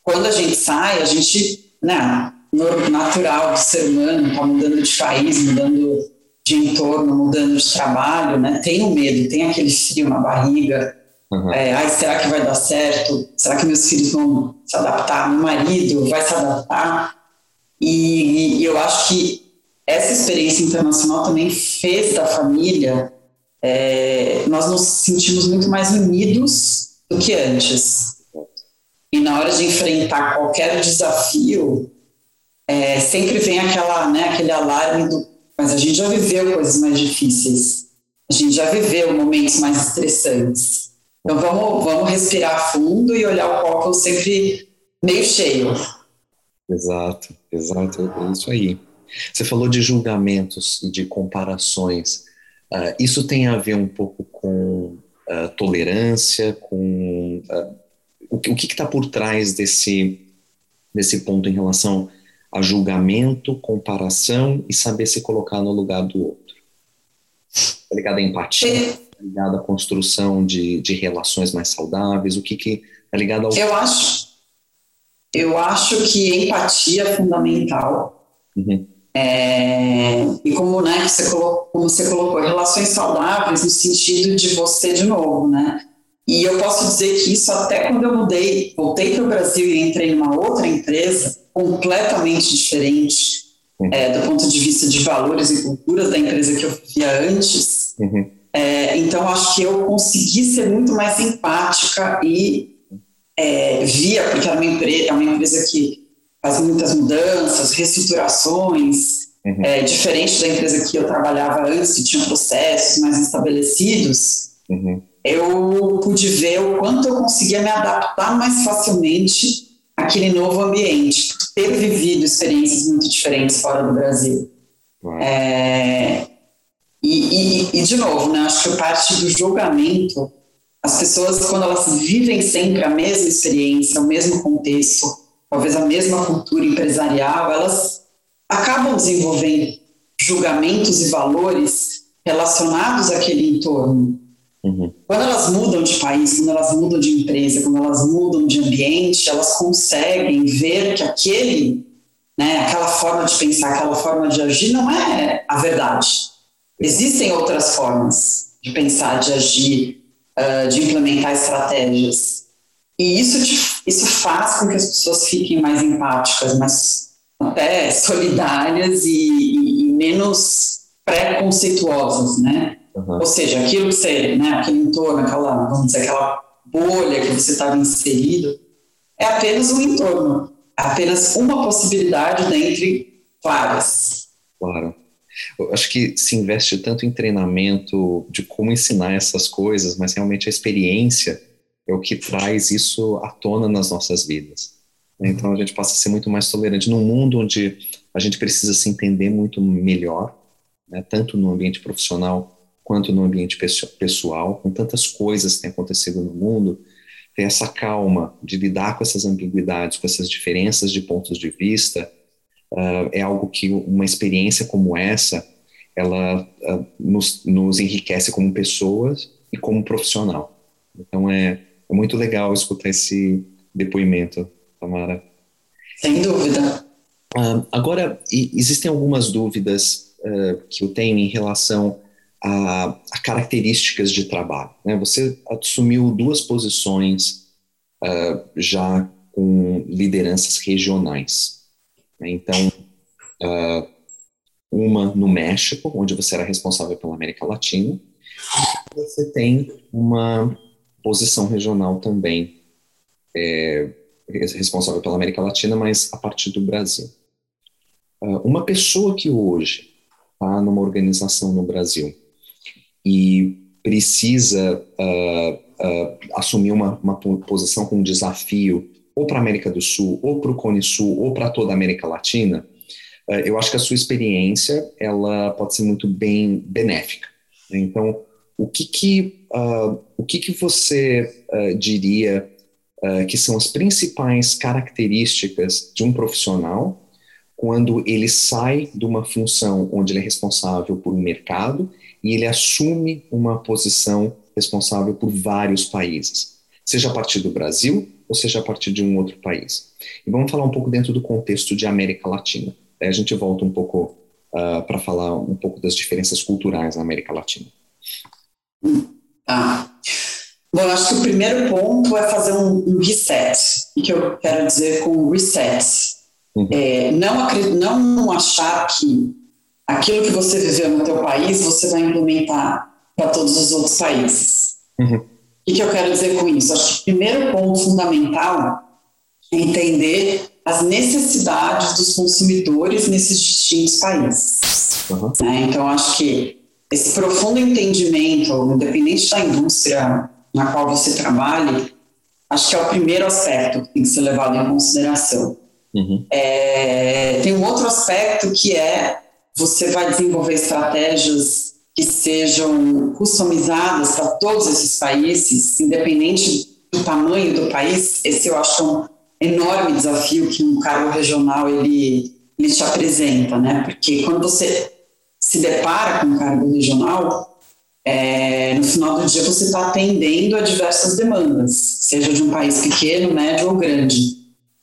quando a gente sai, a gente, né, natural do ser humano, está mudando de país, mudando de entorno, mudando de trabalho, né? Tem o um medo, tem aquele frio na barriga. Uhum. É, ai, será que vai dar certo? Será que meus filhos vão se adaptar? Meu marido vai se adaptar? E, e eu acho que essa experiência internacional também fez da família, é, nós nos sentimos muito mais unidos do que antes. E na hora de enfrentar qualquer desafio, é, sempre vem aquela, né, aquele alarme do. Mas a gente já viveu coisas mais difíceis, a gente já viveu momentos mais estressantes. Então vamos, vamos respirar fundo e olhar o copo sempre meio cheio. Exato, exato, é isso aí. Você falou de julgamentos e de comparações. Uh, isso tem a ver um pouco com uh, tolerância, com uh, o, que está por trás desse, desse ponto em relação a julgamento, comparação e saber se colocar no lugar do outro. Está ligado à empatia, está ligado à construção de, de relações mais saudáveis, o que que está ligado ao... Eu acho, eu acho que empatia é fundamental. Uhum. É, e como, né, você colocou, como você colocou, relações saudáveis no sentido de você de novo, né? E eu posso dizer que isso até quando eu mudei, voltei para o Brasil e entrei numa outra empresa completamente diferente uhum. é, do ponto de vista de valores e culturas da empresa que eu vivia antes. Uhum. É, então acho que eu consegui ser muito mais empática e é, via, porque era uma empresa, é uma empresa que faz muitas mudanças, reestruturações, uhum. é, diferente da empresa que eu trabalhava antes, que tinha processos mais estabelecidos, uhum. eu pude ver o quanto eu conseguia me adaptar mais facilmente àquele novo ambiente, ter vivido experiências muito diferentes fora do Brasil. Uhum. É, E, e, e, de novo, né, acho que parte do julgamento, as pessoas, quando elas vivem sempre a mesma experiência, o mesmo contexto, talvez a mesma cultura empresarial, elas acabam desenvolvendo julgamentos e valores relacionados àquele entorno. Uhum. Quando elas mudam de país, quando elas mudam de empresa, quando elas mudam de ambiente, elas conseguem ver que aquele, né, aquela forma de pensar, aquela forma de agir não é a verdade. Existem outras formas de pensar, de agir, uh, de implementar estratégias. E isso, te, isso faz com que as pessoas fiquem mais empáticas, mais até solidárias e, e, menos preconceituosas, né? Uhum. Ou seja, aquilo que você, né, aquele entorno, aquela, vamos dizer, aquela bolha que você estava inserido, é apenas um entorno, é apenas uma possibilidade dentre várias. Claro. Eu acho que se investe tanto em treinamento de como ensinar essas coisas, mas realmente a experiência é o que traz isso à tona nas nossas vidas. Então a gente passa a ser muito mais tolerante num mundo onde a gente precisa se entender muito melhor, né, tanto no ambiente profissional quanto no ambiente pessoal, com tantas coisas que têm acontecido no mundo, ter essa calma de lidar com essas ambiguidades, com essas diferenças de pontos de vista, uh, é algo que uma experiência como essa, ela uh, nos, nos, enriquece como pessoas e como profissional. Então é, é muito legal escutar esse depoimento, Tamara. Sem dúvida. Uh, agora, existem algumas dúvidas que eu tenho em relação a, a características de trabalho. Né? Você assumiu duas posições uh, já com lideranças regionais. Né? Então, uh, uma no México, onde você era responsável pela América Latina, e você tem uma posição regional também, é, responsável pela América Latina, mas a partir do Brasil. Uh, uma pessoa que hoje está numa organização no Brasil e precisa uh, uh, assumir uma, uma, posição com um desafio ou para a América do Sul, ou para o Cone Sul, ou para toda a América Latina, uh, eu acho que a sua experiência ela pode ser muito bem benéfica. Né? Então, o que que, o que, que você diria que são as principais características de um profissional quando ele sai de uma função onde ele é responsável por um mercado e ele assume uma posição responsável por vários países, seja a partir do Brasil ou seja a partir de um outro país. E vamos falar um pouco dentro do contexto de América Latina. Aí a gente volta um pouco uh, para falar um pouco das diferenças culturais na América Latina. Ah. Bom, eu acho que o primeiro ponto é fazer um, um reset. O que eu quero dizer com reset? Uhum. É, não, não achar que aquilo que você viveu no teu país, você vai implementar para todos os outros países. Uhum. O que, eu quero dizer com isso? Acho que o primeiro ponto fundamental é entender as necessidades dos consumidores nesses distintos países. Uhum. Né? Então, acho que esse profundo entendimento, independente da indústria na qual você trabalhe, acho que é o primeiro aspecto que tem que ser levado em consideração. Uhum. É, tem um outro aspecto que é você vai desenvolver estratégias que sejam customizadas para todos esses países, independente do tamanho do país. Esse eu acho um enorme desafio que um cargo regional ele, ele te apresenta, né? Porque quando você se depara com um cargo regional, é, no final do dia você está atendendo a diversas demandas, seja de um país pequeno, médio ou grande.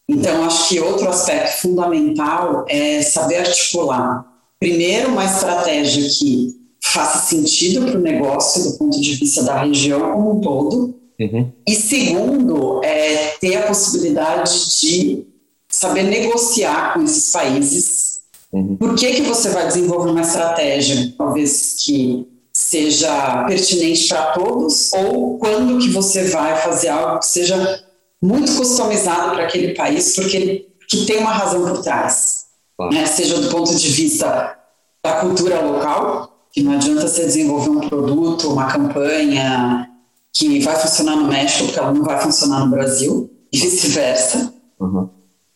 Então, acho que outro aspecto fundamental é saber articular primeiro, uma estratégia que faça sentido para o negócio do ponto de vista da região como um todo. Uhum. E segundo, é ter a possibilidade de saber negociar com esses países. Uhum. Por que, que você vai desenvolver uma estratégia, talvez que seja pertinente para todos, ou quando que você vai fazer algo que seja muito customizado para aquele país, porque ele que tem uma razão por trás né? seja do ponto de vista da cultura local, que não adianta você desenvolver um produto, uma campanha que vai funcionar no México, porque ela não vai funcionar no Brasil, e vice-versa. Uhum.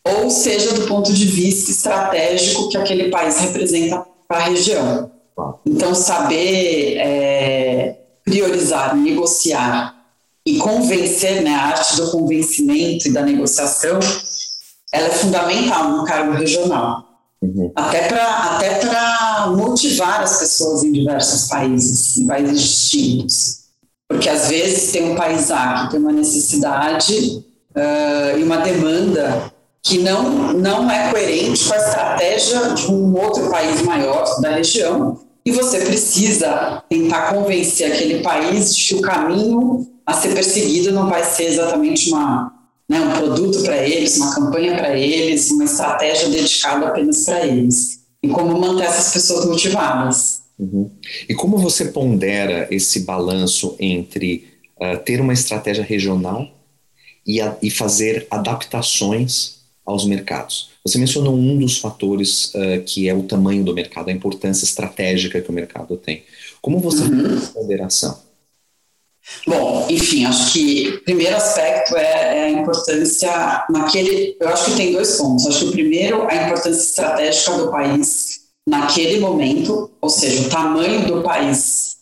Ou seja, do ponto de vista estratégico que aquele país representa para a região. Então, saber é, priorizar, negociar e convencer, né, a arte do convencimento e da negociação, ela é fundamental no cargo regional. Uhum. Até para até motivar as pessoas em diversos países, em países distintos. Porque às vezes tem um país A que tem uma necessidade uh, e uma demanda que não, não é coerente com a estratégia de um outro país maior da região. E você precisa tentar convencer aquele país de que o caminho a ser perseguido não vai ser exatamente uma, né, um produto para eles, uma campanha para eles, uma estratégia dedicada apenas para eles. E como manter essas pessoas motivadas. Uhum. E como você pondera esse balanço entre uh, ter uma estratégia regional e, a, e, fazer adaptações aos mercados? Você mencionou um dos fatores uh, que é o tamanho do mercado, a importância estratégica que o mercado tem. Como você uhum. faz essa ponderação? Bom, enfim, acho que o primeiro aspecto é, é, a importância naquele. Eu acho que tem dois pontos. Acho que o primeiro, a importância estratégica do país naquele momento, ou seja, o tamanho do país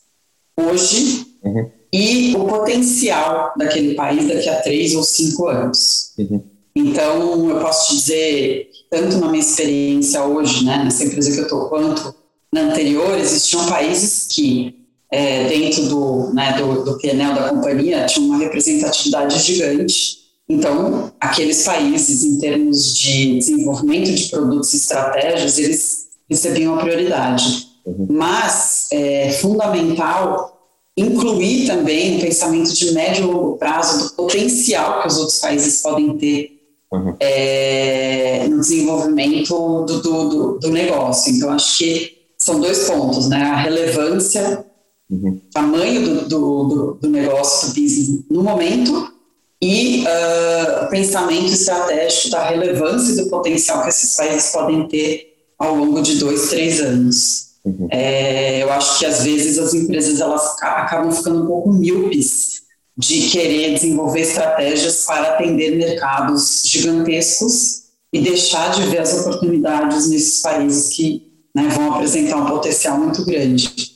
hoje uhum. e o potencial daquele país daqui a três ou cinco anos. Uhum. Então, eu posso te dizer, tanto na minha experiência hoje, né, nessa empresa que eu estou, quanto na anterior, existiam países que é, dentro do, né, do, do PNL da companhia tinha uma representatividade gigante. Então, aqueles países, em termos de desenvolvimento de produtos e estratégias, eles recebiam a prioridade. Uhum. Mas é fundamental incluir também o pensamento de médio e longo prazo do potencial que os outros países podem ter uhum. é, no desenvolvimento do, do, do, do negócio. Então, acho que são dois pontos, né? A relevância uhum. tamanho do, do, do, negócio, do business no momento e uh, pensamento estratégico da relevância e do potencial que esses países podem ter ao longo de dois, três anos. Uhum. É, eu acho que às vezes as empresas elas acabam ficando um pouco míopes de querer desenvolver estratégias para atender mercados gigantescos e deixar de ver as oportunidades nesses países que né, vão apresentar um potencial muito grande.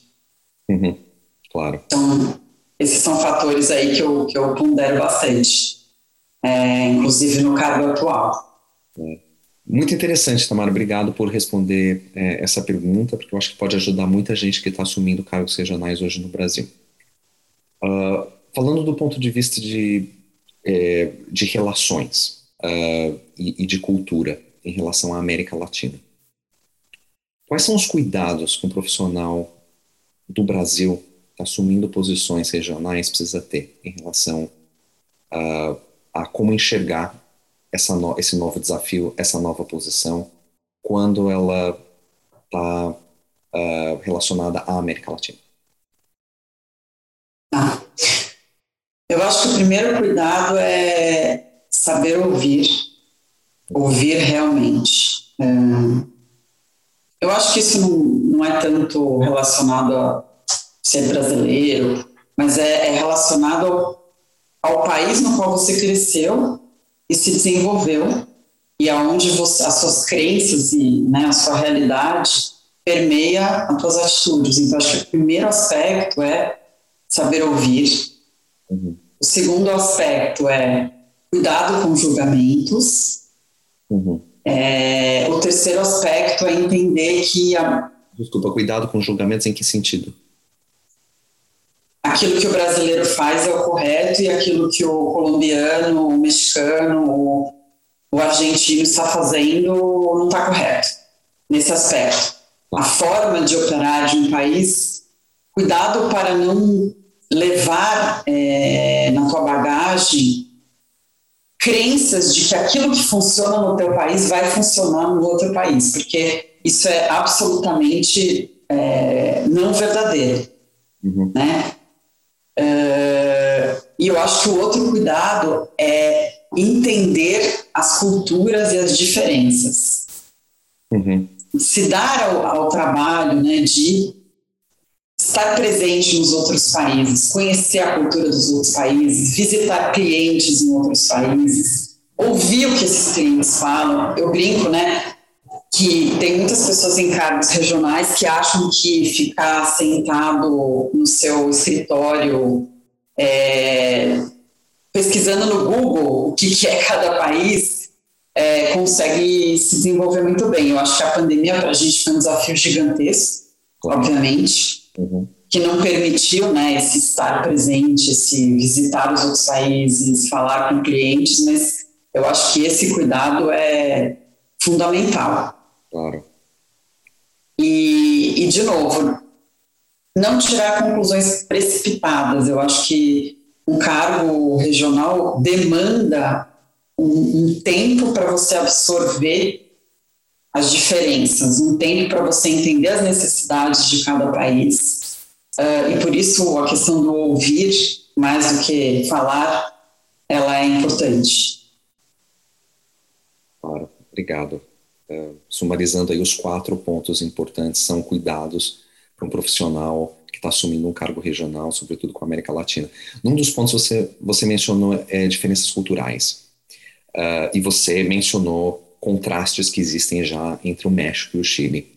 Uhum. Claro. Então, esses são fatores aí que eu, que eu pondero bastante, é, inclusive no cargo atual. É. Muito interessante, Tamara. Obrigado por responder é, essa pergunta, porque eu acho que pode ajudar muita gente que está assumindo cargos regionais hoje no Brasil. Uh, falando do ponto de vista de, é, de relações uh, e, e de cultura em relação à América Latina, quais são os cuidados que um profissional do Brasil está assumindo posições regionais precisa ter em relação a, a como enxergar essa no, esse novo desafio, essa nova posição, quando ela está uh, ah, relacionada à América Latina? Ah, eu acho que o primeiro cuidado é saber ouvir, ouvir realmente. É, eu acho que isso não, não é tanto relacionado a ser brasileiro, mas é, é relacionado ao, ao, país no qual você cresceu e se desenvolveu e aonde você, as suas crenças e né, a sua realidade permeia as suas atitudes. Então, acho que o primeiro aspecto é saber ouvir. Uhum. O segundo aspecto é cuidado com julgamentos. Uhum. É, o terceiro aspecto é entender que a... Desculpa, cuidado com julgamentos em que sentido? aquilo que o brasileiro faz é o correto e aquilo que o colombiano, o mexicano, o, o argentino está fazendo não está correto nesse aspecto. A forma de operar de um país, cuidado para não levar é, na tua bagagem crenças de que aquilo que funciona no teu país vai funcionar no outro país, porque isso é absolutamente é, não verdadeiro. Uhum. Né? Uh, e eu acho que o outro cuidado é entender as culturas e as diferenças. Uhum. Se dar ao, ao, trabalho né, de estar presente nos outros países, conhecer a cultura dos outros países, visitar clientes em outros países, ouvir o que esses clientes falam. Eu brinco, né? que tem muitas pessoas em cargos regionais que acham que ficar sentado no seu escritório é, pesquisando no Google o que, que é cada país é, consegue se desenvolver muito bem. Eu acho que a pandemia para a gente foi um desafio gigantesco, obviamente, uhum. que não permitiu né, esse estar presente, esse visitar os outros países, falar com clientes, mas eu acho que esse cuidado é fundamental. Claro. E, e, de novo, não tirar conclusões precipitadas. Eu acho que um cargo regional demanda um, um tempo para você absorver as diferenças, um tempo para você entender as necessidades de cada país. Uh, e por isso a questão do ouvir, mais do que falar, ela é importante. Claro, obrigado. Uh, sumarizando aí os quatro pontos importantes são cuidados para um profissional que está assumindo um cargo regional, sobretudo com a América Latina. Num dos pontos você, você mencionou é, diferenças culturais. Uh, e você mencionou contrastes que existem já entre o México e o Chile.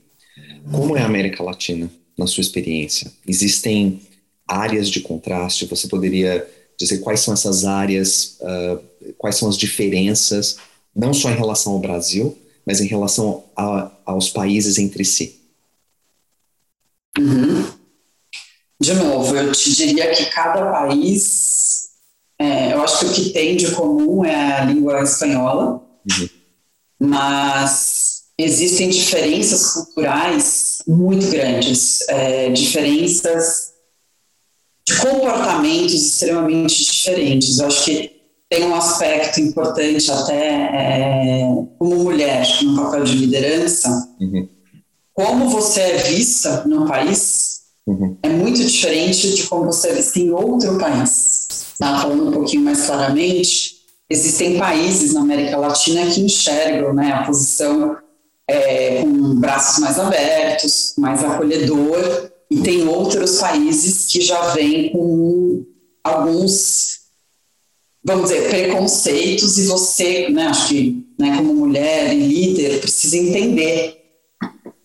Como é a América Latina, na sua experiência? Existem áreas de contraste? Você poderia dizer quais são essas áreas, uh, quais são as diferenças, não só em relação ao Brasil, mas em relação a, aos países entre si? Uhum. De novo, eu te diria que cada país, é, eu acho que o que tem de comum é a língua espanhola, uhum. Mas existem diferenças culturais muito grandes, é, diferenças de comportamentos extremamente diferentes. Eu acho que tem um aspecto importante até é, como mulher no papel de liderança, uhum. como você é vista no país Uhum. É muito diferente de como você é vista em outro país. Tá? Falando um pouquinho mais claramente, existem países na América Latina que enxergam né, a posição é, com braços mais abertos, mais acolhedor, e tem outros países que já vêm com alguns, vamos dizer, preconceitos, e você, né, acho que né, como mulher e líder, precisa entender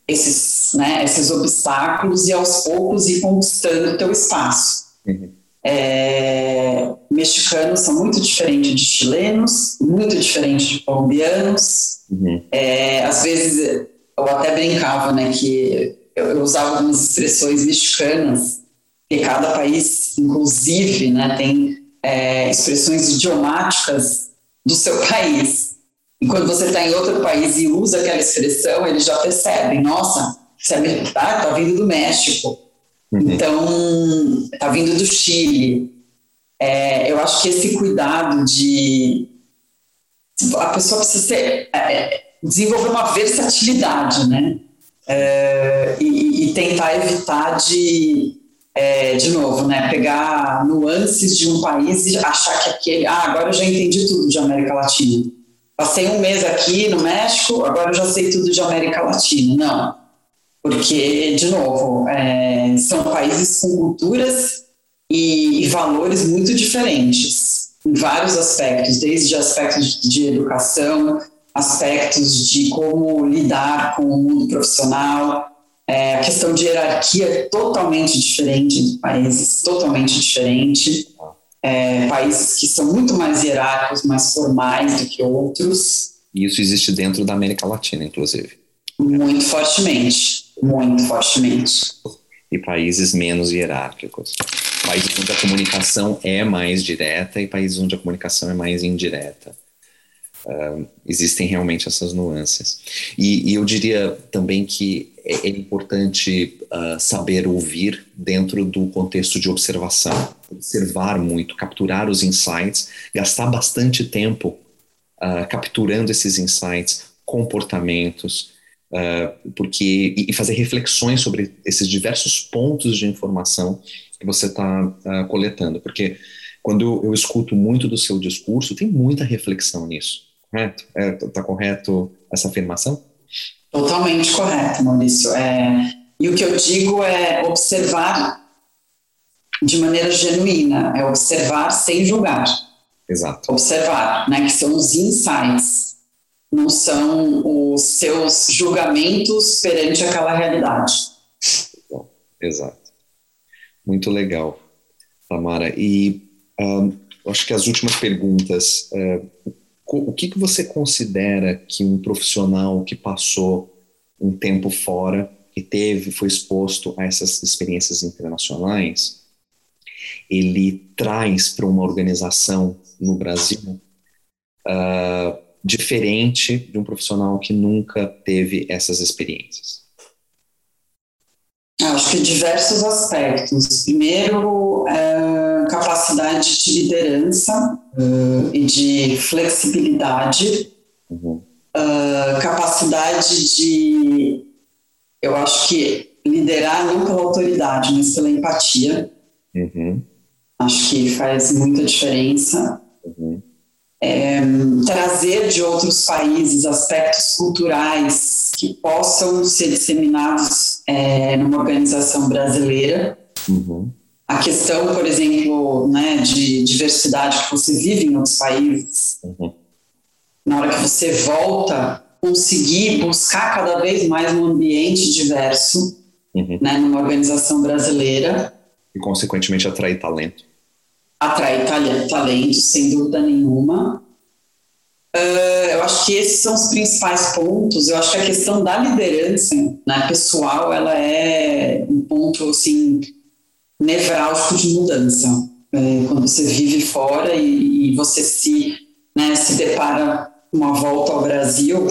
esses, né, esses obstáculos e aos poucos ir conquistando o teu espaço. Uhum. É, mexicanos são muito diferentes de chilenos, muito diferentes de colombianos. Uhum. É, às vezes eu até brincava, né, que eu, eu usava algumas expressões mexicanas, que cada país, inclusive, né, tem é, expressões idiomáticas do seu país. E quando você está em outro país e usa aquela expressão, eles já percebem, nossa, você é, tá, tá vindo do México, uhum. então tá vindo do Chile. É, eu acho que esse cuidado de a pessoa precisa ser, é, desenvolver uma versatilidade, né? É, e, e, tentar evitar de, é, de novo, né, pegar nuances de um país e achar que aquele, ah, agora eu já entendi tudo de América Latina passei um mês aqui no México, agora eu já sei tudo de América Latina. Não, porque, de novo, é, são países com culturas e, e, valores muito diferentes, em vários aspectos, desde aspectos de, de educação, aspectos de como lidar com o mundo profissional, é, a questão de hierarquia é totalmente diferente de países, totalmente diferente é, países que são muito mais hierárquicos, mais formais do que outros. Isso existe dentro da América Latina, inclusive. Muito fortemente, muito fortemente. E países menos hierárquicos. Países onde a comunicação é mais direta e países onde a comunicação é mais indireta. Uh, existem realmente essas nuances. E, e, eu diria também que é, é importante uh, saber ouvir dentro do contexto de observação, observar muito, capturar os insights, gastar bastante tempo uh, capturando esses insights, comportamentos, porque e, fazer reflexões sobre esses diversos pontos de informação que você está coletando, porque quando eu escuto muito do seu discurso, tem muita reflexão nisso correto? Está é, tá correto essa afirmação? Totalmente correto, Maurício. É, e o que eu digo é observar de maneira genuína, é observar sem julgar. Exato. Observar, né, que são os insights. Não são os seus julgamentos perante aquela realidade. Exato. Muito legal, Tamara. E um, acho que as últimas perguntas. Uh, o que, que você considera que um profissional que passou um tempo fora, que teve, foi exposto a essas experiências internacionais, ele traz para uma organização no Brasil uh, diferente de um profissional que nunca teve essas experiências? Acho que diversos aspectos. Primeiro, é, capacidade de liderança uh, e de flexibilidade, uhum. uh, capacidade de, eu acho que liderar não pela autoridade, mas pela empatia. Uhum. Acho que faz muita diferença. Uhum é, trazer de outros países aspectos culturais que possam ser disseminados é, numa organização brasileira. Uhum. A questão, por exemplo, né, de diversidade que você vive em outros países, uhum. na hora que você volta, conseguir buscar cada vez mais um ambiente diverso uhum. né, numa organização brasileira. E, consequentemente, atrair talento atrair talento, sem dúvida nenhuma. Uh, eu acho que esses são os principais pontos. Eu acho que a questão da liderança né, pessoal ela é um ponto assim nevrálgico de mudança. É, quando você vive fora e, e você se, né, se depara uma volta ao Brasil,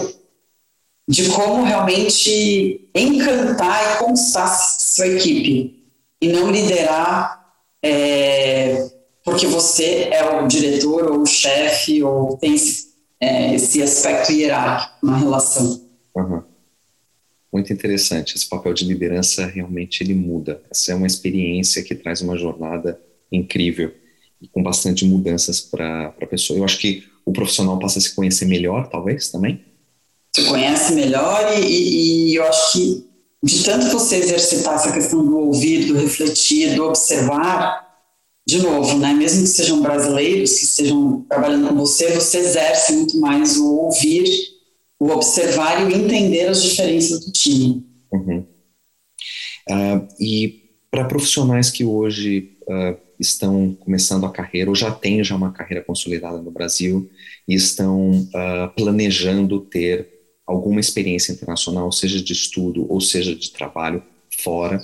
de como realmente encantar e constar sua equipe e não liderar é, porque você é o diretor ou o chefe ou tem esse, é, esse aspecto hierárquico na relação. Uhum. Muito interessante. Esse papel de liderança realmente ele muda. Essa é uma experiência que traz uma jornada incrível e com bastante mudanças para a pessoa. Eu acho que o profissional passa a se conhecer melhor, talvez, também? Se conhece melhor e, e eu acho que de tanto você exercitar essa questão do ouvir, do refletir, do observar, de novo, né, mesmo que sejam brasileiros, que estejam trabalhando com você, você exerce muito mais o ouvir, o observar e o entender as diferenças do time. Uhum. Uh, e para profissionais que hoje uh, estão começando a carreira ou já têm já uma carreira consolidada no Brasil e estão uh, planejando ter alguma experiência internacional, seja de estudo ou seja de trabalho fora,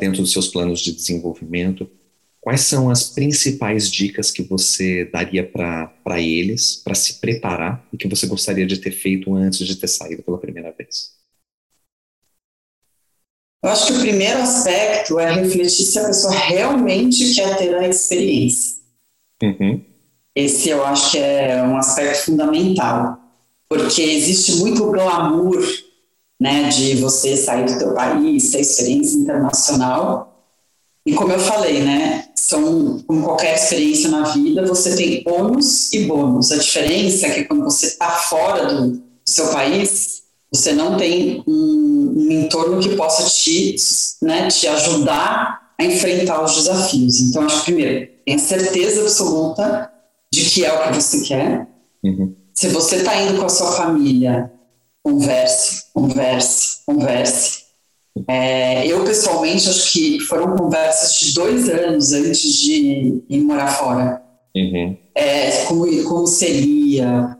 dentro dos seus planos de desenvolvimento, Quais são as principais dicas que você daria para eles, para se preparar e que você gostaria de ter feito antes de ter saído pela primeira vez? Eu acho que o primeiro aspecto é refletir se a pessoa realmente quer ter a experiência. Uhum. Esse eu acho que é um aspecto fundamental, porque existe muito glamour né, de você sair do teu país, ter experiência internacional, e como eu falei, né, são, como qualquer experiência na vida, você tem ônus e bônus. A diferença é que quando você está fora do seu país, você não tem um, um entorno que possa te, né, te ajudar a enfrentar os desafios. Então, acho que, primeiro, tenha certeza absoluta de que é o que você quer. Uhum. Se você está indo com a sua família, converse, converse, converse é, eu, pessoalmente, acho que foram conversas de dois anos antes de ir morar fora. Uhum. É, como, como seria,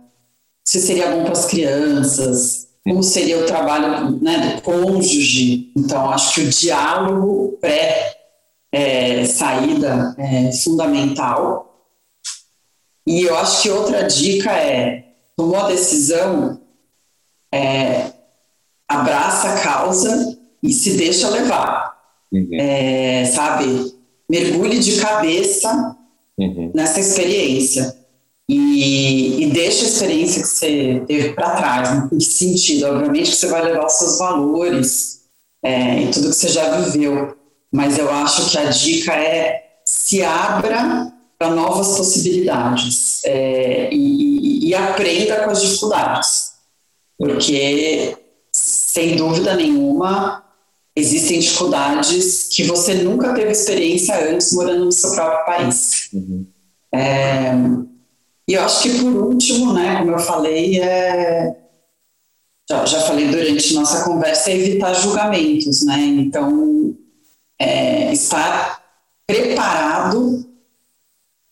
se seria bom para as crianças, como seria o trabalho né, do cônjuge. Então, acho que o diálogo pré-saída é, é fundamental. E eu acho que outra dica é, tomou a decisão, é, abraça a causa e se deixa levar, uhum. é, sabe? Mergulhe de cabeça uhum. nessa experiência e, e deixa a experiência que você teve para trás. Em que sentido? Obviamente que você vai levar os seus valores é, e tudo que você já viveu, mas eu acho que a dica é se abra para novas possibilidades é, e, e, e aprenda com as dificuldades, porque sem dúvida nenhuma existem dificuldades que você nunca teve experiência antes morando no seu próprio país. Uhum. É, E eu acho que por último, né, como eu falei, é, já, já falei durante nossa conversa, é evitar julgamentos, né? Então, é, estar preparado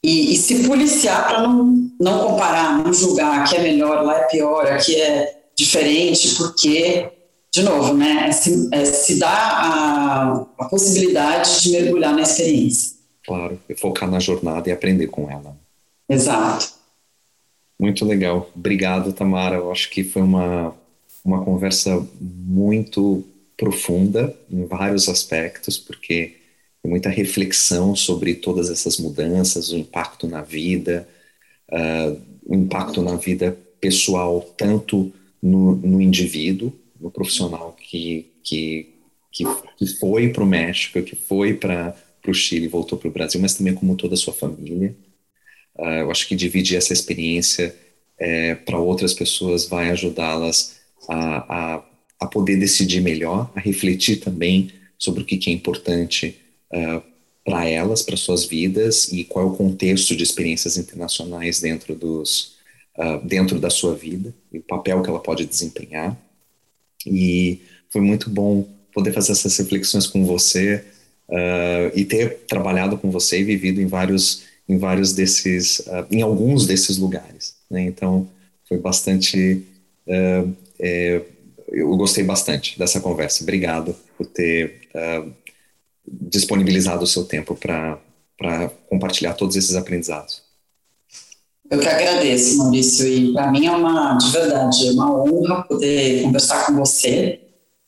e, e se policiar para não, não comparar, não julgar, aqui é melhor, lá é pior, aqui é diferente, porque, de novo, né, é se, é se dá a, a possibilidade de mergulhar na experiência. Claro, e focar na jornada e aprender com ela. Exato. Muito legal. Obrigado, Tamara. Eu acho que foi uma, uma conversa muito profunda em vários aspectos, porque tem muita reflexão sobre todas essas mudanças, o impacto na vida, uh, o impacto na vida pessoal, tanto no, no indivíduo, no profissional que, que, que, que foi para o México, que foi para o Chile, voltou para o Brasil, mas também como toda a sua família. Uh, eu acho que dividir essa experiência é, para outras pessoas vai ajudá-las a, a, a, poder decidir melhor, a refletir também sobre o que, que é importante uh, é, para elas, para suas vidas e qual é o contexto de experiências internacionais dentro dos uh, dentro da sua vida e o papel que ela pode desempenhar. E foi muito bom poder fazer essas reflexões com você uh, e ter trabalhado com você e vivido em vários em vários desses em alguns desses lugares. Né? Então foi bastante é, eu gostei bastante dessa conversa. Obrigado por ter uh, disponibilizado o seu tempo para compartilhar todos esses aprendizados. Eu que agradeço, Maurício, e para mim é uma, de verdade, é uma honra poder conversar com você.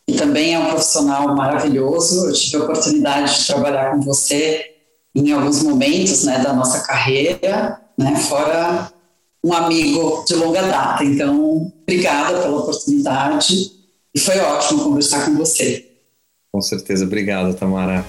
E também é um profissional maravilhoso. Eu tive a oportunidade de trabalhar com você em alguns momentos né, da nossa carreira, né, fora um amigo de longa data. Então, obrigada pela oportunidade e foi ótimo conversar com você. Com certeza, obrigado, Tamara.